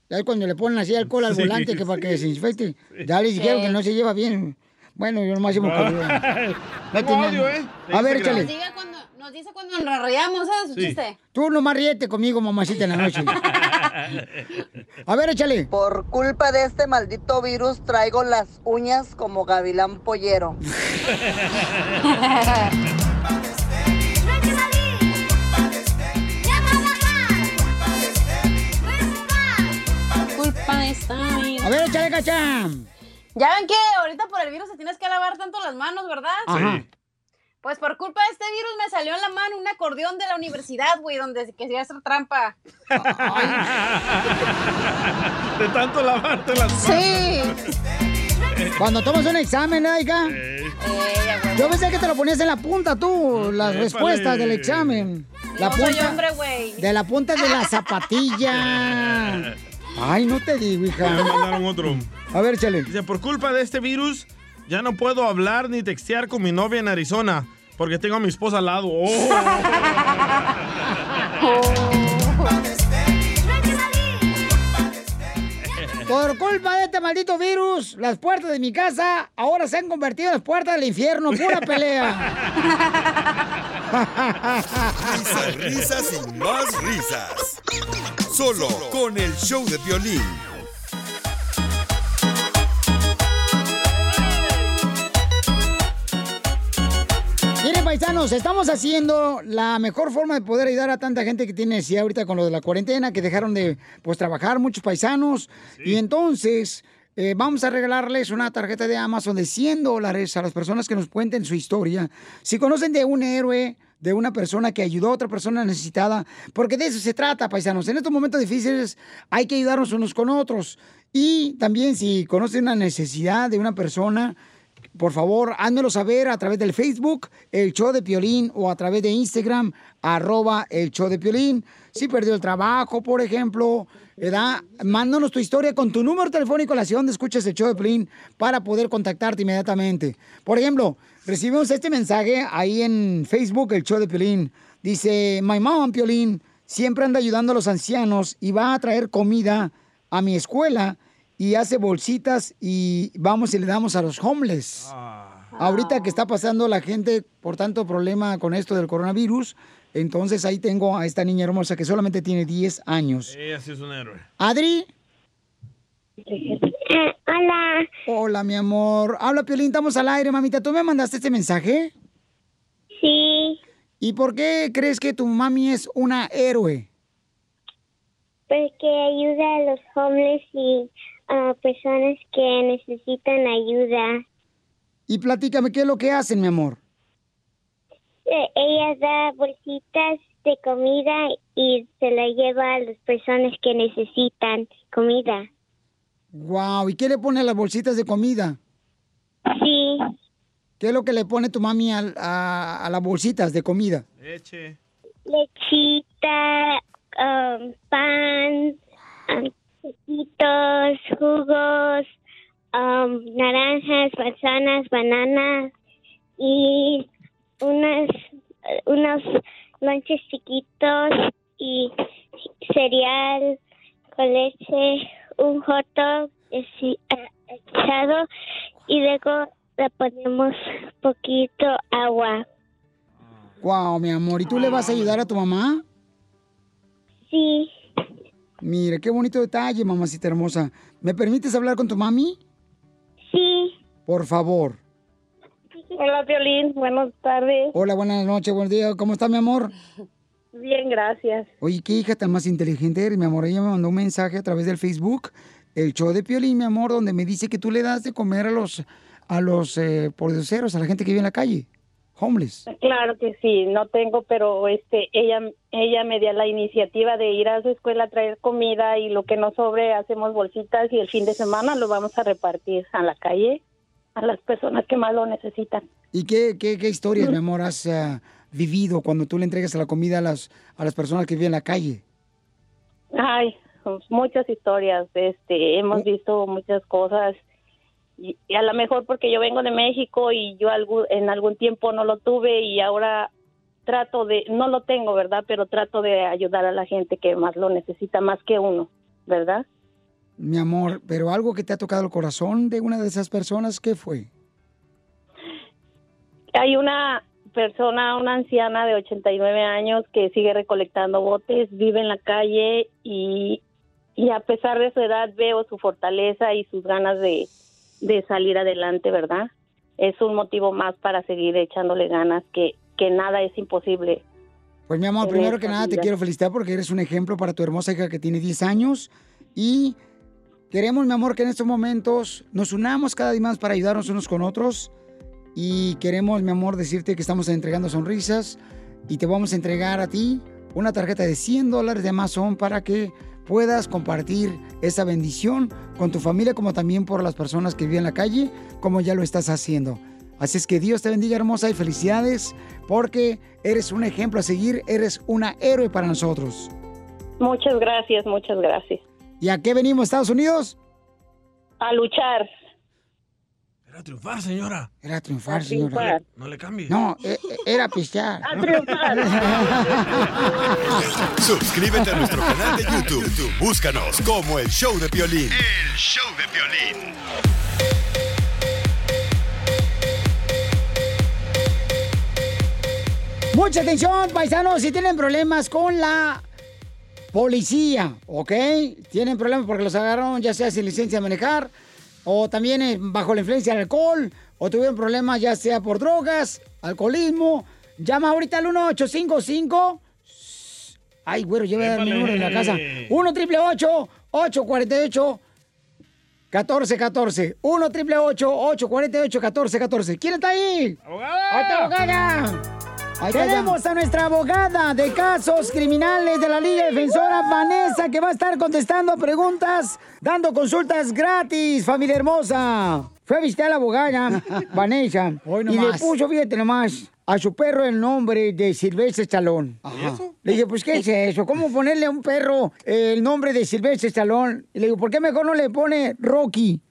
Ya es cuando le ponen así alcohol al Sí, volante que para que sí. desinfecte. Ya les dijeron Sí. que no se lleva bien. Bueno, yo nomás hemos cabido. No audio, ¿eh? De A ver, échale. Nos, diga cuando, nos dice cuando nos reíamos, ¿sabes? Su Sí. chiste. Tú nomás ríete conmigo, mamacita, en la noche. A ver, échale. Por culpa de este maldito virus traigo las uñas como gavilán pollero. Culpa de esta vida. A ver, échale, cacha. Ya ven que ahorita por el virus se tienes que lavar tanto las manos, ¿verdad? Ajá. Pues por culpa de este virus me salió en la mano un acordeón de la universidad, güey, donde se quería hacer trampa. De tanto lavarte las manos. Sí. Cuando tomas un examen, ¿eh, hija? Yo pensé que te lo ponías en la punta tú, las Épale. respuestas del examen. La No soy hombre, güey. De la punta de la zapatilla. Ay, no te digo, hija. Me mandaron otro. A ver, chale. Dice, por culpa de este virus, ya no puedo hablar ni textear con mi novia en Arizona, porque tengo a mi esposa al lado. Por culpa de este maldito virus, las puertas de mi casa ahora se han convertido en las puertas del infierno. Pura pelea. Risas, risas y más risas. Solo con el show de violín. Paisanos, estamos haciendo la mejor forma de poder ayudar a tanta gente que tiene necesidad ahorita con lo de la cuarentena, que dejaron de pues trabajar muchos paisanos. Y entonces eh, vamos a regalarles una tarjeta de Amazon de 100 dólares a las personas que nos cuenten su historia. Si conocen de un héroe, de una persona que ayudó a otra persona necesitada, porque de eso se trata, paisanos. En estos momentos difíciles hay que ayudarnos unos con otros. Y también si conocen una necesidad de una persona, por favor, házmelo saber a través del Facebook, el show de Piolín, o a través de Instagram, arroba el show de Piolín. Si perdió el trabajo, por ejemplo, ¿verdad? Mándanos tu historia con tu número telefónico a la ciudad donde escuches el show de Piolín para poder contactarte inmediatamente. Por ejemplo, recibimos este mensaje ahí en Facebook, el show de Piolín. Dice, my mom, Piolín, siempre anda ayudando a los ancianos y va a traer comida a mi escuela y hace bolsitas y vamos y le damos a los homeless. Ahorita que está pasando la gente por tanto problema con esto del coronavirus, entonces ahí tengo a esta niña hermosa que solamente tiene 10 años. Ella sí es un héroe. Adri. Hola. Hola, mi amor. Habla, Piolín, estamos al aire, mamita. ¿Tú me mandaste este mensaje? Sí. ¿Y por qué crees que tu mami es una héroe? Porque ayuda a los homeless y a personas que necesitan ayuda. Y platícame, ¿qué es lo que hacen, mi amor? Eh, Ella da bolsitas de comida y se la lleva a las personas que necesitan comida. Wow, ¿y qué le pone a las bolsitas de comida? Sí. ¿Qué es lo que le pone tu mami al- a, a las bolsitas de comida? Leche. Lechita, um, pan, um, taquitos, jugos, um, naranjas, manzanas, bananas y unas, unos lonches chiquitos y cereal con leche, un hot dog eh, echado y luego le ponemos poquito agua. Wow, mi amor. ¿Y tú le vas a ayudar a tu mamá? Sí. Mira, qué bonito detalle, mamacita hermosa. ¿Me permites hablar con tu mami? Sí. Por favor. Hola, Violín. Buenas tardes. Hola, buenas noches, buenos días. ¿Cómo está, mi amor? Bien, gracias. Oye, qué hija tan más inteligente eres, mi amor. Ella me mandó un mensaje a través del Facebook, el show de Piolín, mi amor, donde me dice que tú le das de comer a los, a los eh, a la gente que vive en la calle, homeless. Claro que sí, no tengo, pero este, ella, ella me dio la iniciativa de ir a su escuela a traer comida y lo que nos sobre hacemos bolsitas y el fin de semana lo vamos a repartir a la calle a las personas que más lo necesitan. ¿Y qué, qué, qué historias, mi amor, has eh, vivido cuando tú le entregas la comida a las, a las personas que viven en la calle? Ay, muchas historias, este, hemos visto muchas cosas y, y a lo mejor porque yo vengo de México y yo algún, en algún tiempo no lo tuve y ahora trato de, no lo tengo, ¿verdad? Pero trato de ayudar a la gente que más lo necesita, más que uno, ¿verdad? Mi amor, pero algo que te ha tocado el corazón de una de esas personas, ¿qué fue? Hay una persona, una anciana de 89 años que sigue recolectando botes, vive en la calle y, y a pesar de su edad veo su fortaleza y sus ganas de, de salir adelante, ¿verdad? Es un motivo más para seguir echándole ganas, que, que nada es imposible. Pues mi amor, primero que nada te vida. quiero felicitar porque eres un ejemplo para tu hermosa hija que tiene 10 años y queremos, mi amor, que en estos momentos nos unamos cada día más para ayudarnos unos con otros y queremos, mi amor, decirte que estamos entregando sonrisas y te vamos a entregar a ti una tarjeta de 100 dólares de Amazon para que puedas compartir esa bendición con tu familia como también por las personas que viven en la calle, como ya lo estás haciendo. Así es que Dios te bendiga hermosa y felicidades porque eres un ejemplo a seguir, eres una héroe para nosotros. Muchas gracias, muchas gracias. ¿Y a qué venimos, Estados Unidos? A luchar. Era triunfar, señora. Era triunfar, señora. triunfar. No le cambie. No, e- e- era pistear. A triunfar. Suscríbete a nuestro canal de YouTube. YouTube, Búscanos como el show de Piolín. El show de Piolín. Mucha atención, paisanos, si tienen problemas con la policía, ¿ok? Tienen problemas porque los agarraron ya sea sin licencia de manejar o también eh, bajo la influencia del alcohol o tuvieron problemas ya sea por drogas, alcoholismo. Llama ahorita al 1855. Ay, güero, lleva a dar mi número en la casa. 1 triple 848 1414. 1 triple 848 1414. ¿Quién está ahí? ¡Abogada! ¡Ahí está, abogada! Tenemos a nuestra abogada de casos criminales de la Liga Defensora, Vanessa, que va a estar contestando preguntas, dando consultas gratis, familia hermosa. Fue a visitar a la abogada, Vanessa, y le puso, fíjate nomás, a su perro el nombre de Silvestre Stallone. Le dije, pues, ¿qué es eso? ¿Cómo ponerle a un perro eh, el nombre de Silvestre Stallone? Y le digo, ¿por qué mejor no le pone Rocky?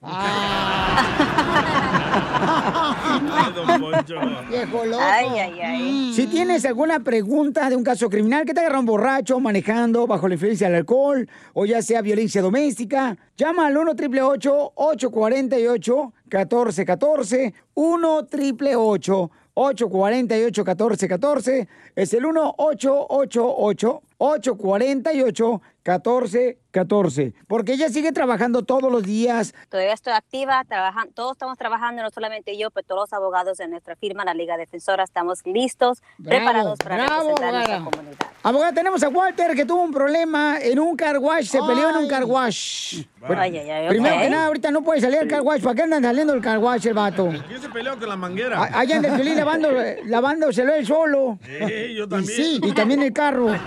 Viejo loco. Ay, ay, ay. Si tienes alguna pregunta de un caso criminal que te agarra un borracho manejando bajo la influencia del alcohol o ya sea violencia doméstica, llama al 1 888 848 1414 1 888 848 1414 es el 1 888 848 1414 porque ella sigue trabajando todos los días Todavía estoy activa, trabajan, todos estamos trabajando, no solamente yo, pero todos los abogados de nuestra firma, la Liga Defensora, estamos listos, Bravo, preparados para bravo, representar a nuestra comunidad. Abogada, tenemos a Walter que tuvo un problema en un car wash, se peleó en un car wash. Ay, ay, ay, Primero que nada, ahorita no puede salir al car wash. ¿Para qué andan saliendo el car wash el vato? ¿Quién se peleó con la manguera? Allá anda el Piolín lavando, lavándoselo él solo. Sí, yo Y también. sí, y también el carro.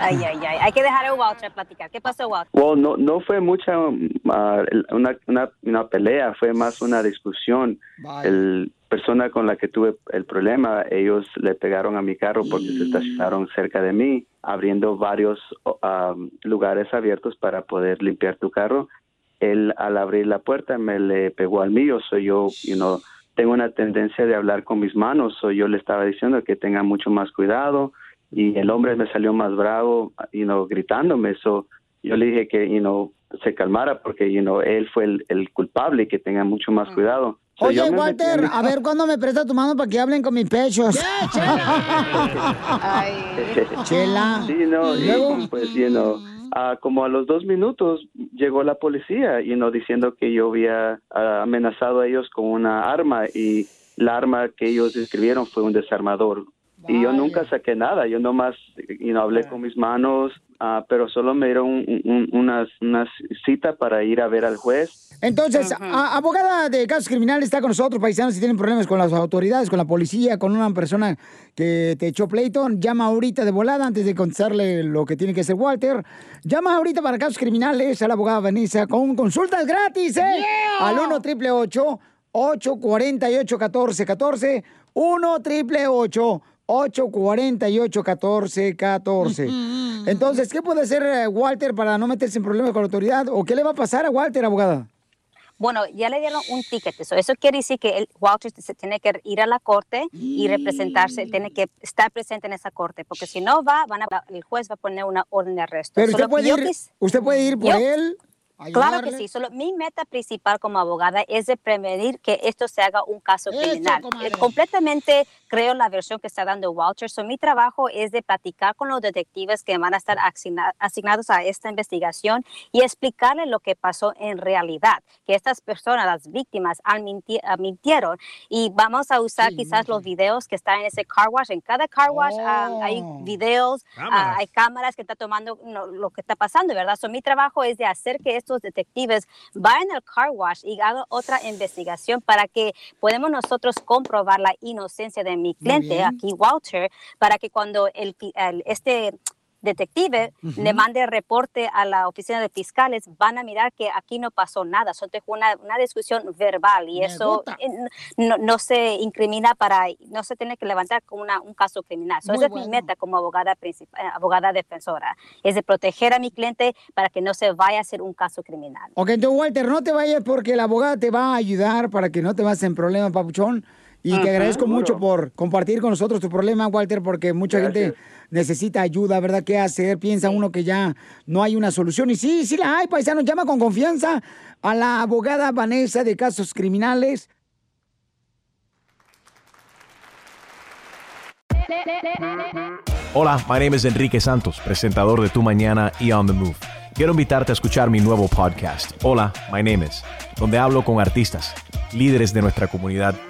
Ay, ay, ay. Hay que dejar a Walter platicar. ¿Qué pasó, Walter? Well, no, no fue mucha el- una, una, una pelea, fue más una discusión. El persona con la que tuve el problema, ellos le pegaron a mi carro porque se estacionaron cerca de mí, abriendo varios ah, lugares abiertos para poder limpiar tu carro. Él al abrir la puerta me le pegó al mío, soy yo, you know, tengo una tendencia de hablar con mis manos, so yo le estaba diciendo que tenga mucho más cuidado y el hombre me salió más bravo, you know, gritándome, so yo le dije que, you know, se calmara porque, you know, él fue el, el culpable y que tenga mucho más cuidado. So, Oye, Walter, a ver cuándo me presta tu mano para que hablen con mis pechos. Chela. Sí, no, ¿Y y luego? pues, you know, ah, como a los dos minutos llegó la policía, you know, diciendo que yo había ah, amenazado a ellos con una arma y la arma que ellos describieron fue un desarmador. Y yo nunca saqué nada, yo nomás, you know, hablé con mis manos, ah, pero solo me dieron un- un- una, una cita para ir a ver al juez. Entonces, a- abogada de casos criminales está con nosotros, paisanos, si tienen problemas con las autoridades, con la policía, con una persona que te echó pleito, llama ahorita de volada antes de contestarle lo que tiene que hacer Walter. Llama ahorita para casos criminales a la abogada Vanessa con consultas gratis, ¿eh? Al 1 888 848 1414 1 888 848 1414 Entonces, ¿qué puede hacer eh, Walter para no meterse en problemas con la autoridad? ¿O qué le va a pasar a Walter, abogada? Bueno, ya le dieron un ticket. Eso, eso quiere decir que el Walter se tiene que ir a la corte y representarse, tiene que estar presente en esa corte, porque si no va, van a, el juez va a poner una orden de arresto. Pero usted puede ir, usted puede ir por yo- él. Claro que ayudarle. sí. Solo mi meta principal como abogada es de prevenir que esto se haga un caso criminal. Eh, completamente creo la versión que está dando Walter. So, mi trabajo es de platicar con los detectives que van a estar asigna- asignados a esta investigación y explicarles lo que pasó en realidad, que estas personas, las víctimas, han minti- ah, mintieron y vamos a usar quizás los videos que están en ese car wash. En cada car wash ah, hay videos, ah, Cámaras. hay cámaras que están tomando no, lo que está pasando, ¿verdad? So, mi trabajo es de hacer que estos detectives vayan al car wash y hagan otra investigación para que podamos nosotros comprobar la inocencia de mi cliente, aquí Walter, para que cuando el, el- este detective Ujú. le mande reporte a la oficina de fiscales, van a mirar que aquí no pasó nada, solo fue una, una discusión verbal y Me eso eh, no, no se incrimina para, no se tiene que levantar como una- un caso criminal. So, esa es mi meta como abogada, eh, abogada defensora, es de proteger a mi cliente para que no se vaya a hacer un caso criminal. Ok, entonces, Walter, no te vayas porque la abogada te va a ayudar para que no te vas en problemas, papuchón. Y te agradezco Seguro. mucho por compartir con nosotros tu problema, Walter, porque mucha gente necesita ayuda, ¿verdad? ¿Qué hacer? Piensa uno que ya no hay una solución. Y sí, sí la hay, paisano. Llama con confianza a la abogada Vanessa de Casos Criminales. Hola, my name is Enrique Santos, presentador de Tu Mañana y On the Move. Quiero invitarte a escuchar mi nuevo podcast, Hola, my name is, donde hablo con artistas, líderes de nuestra comunidad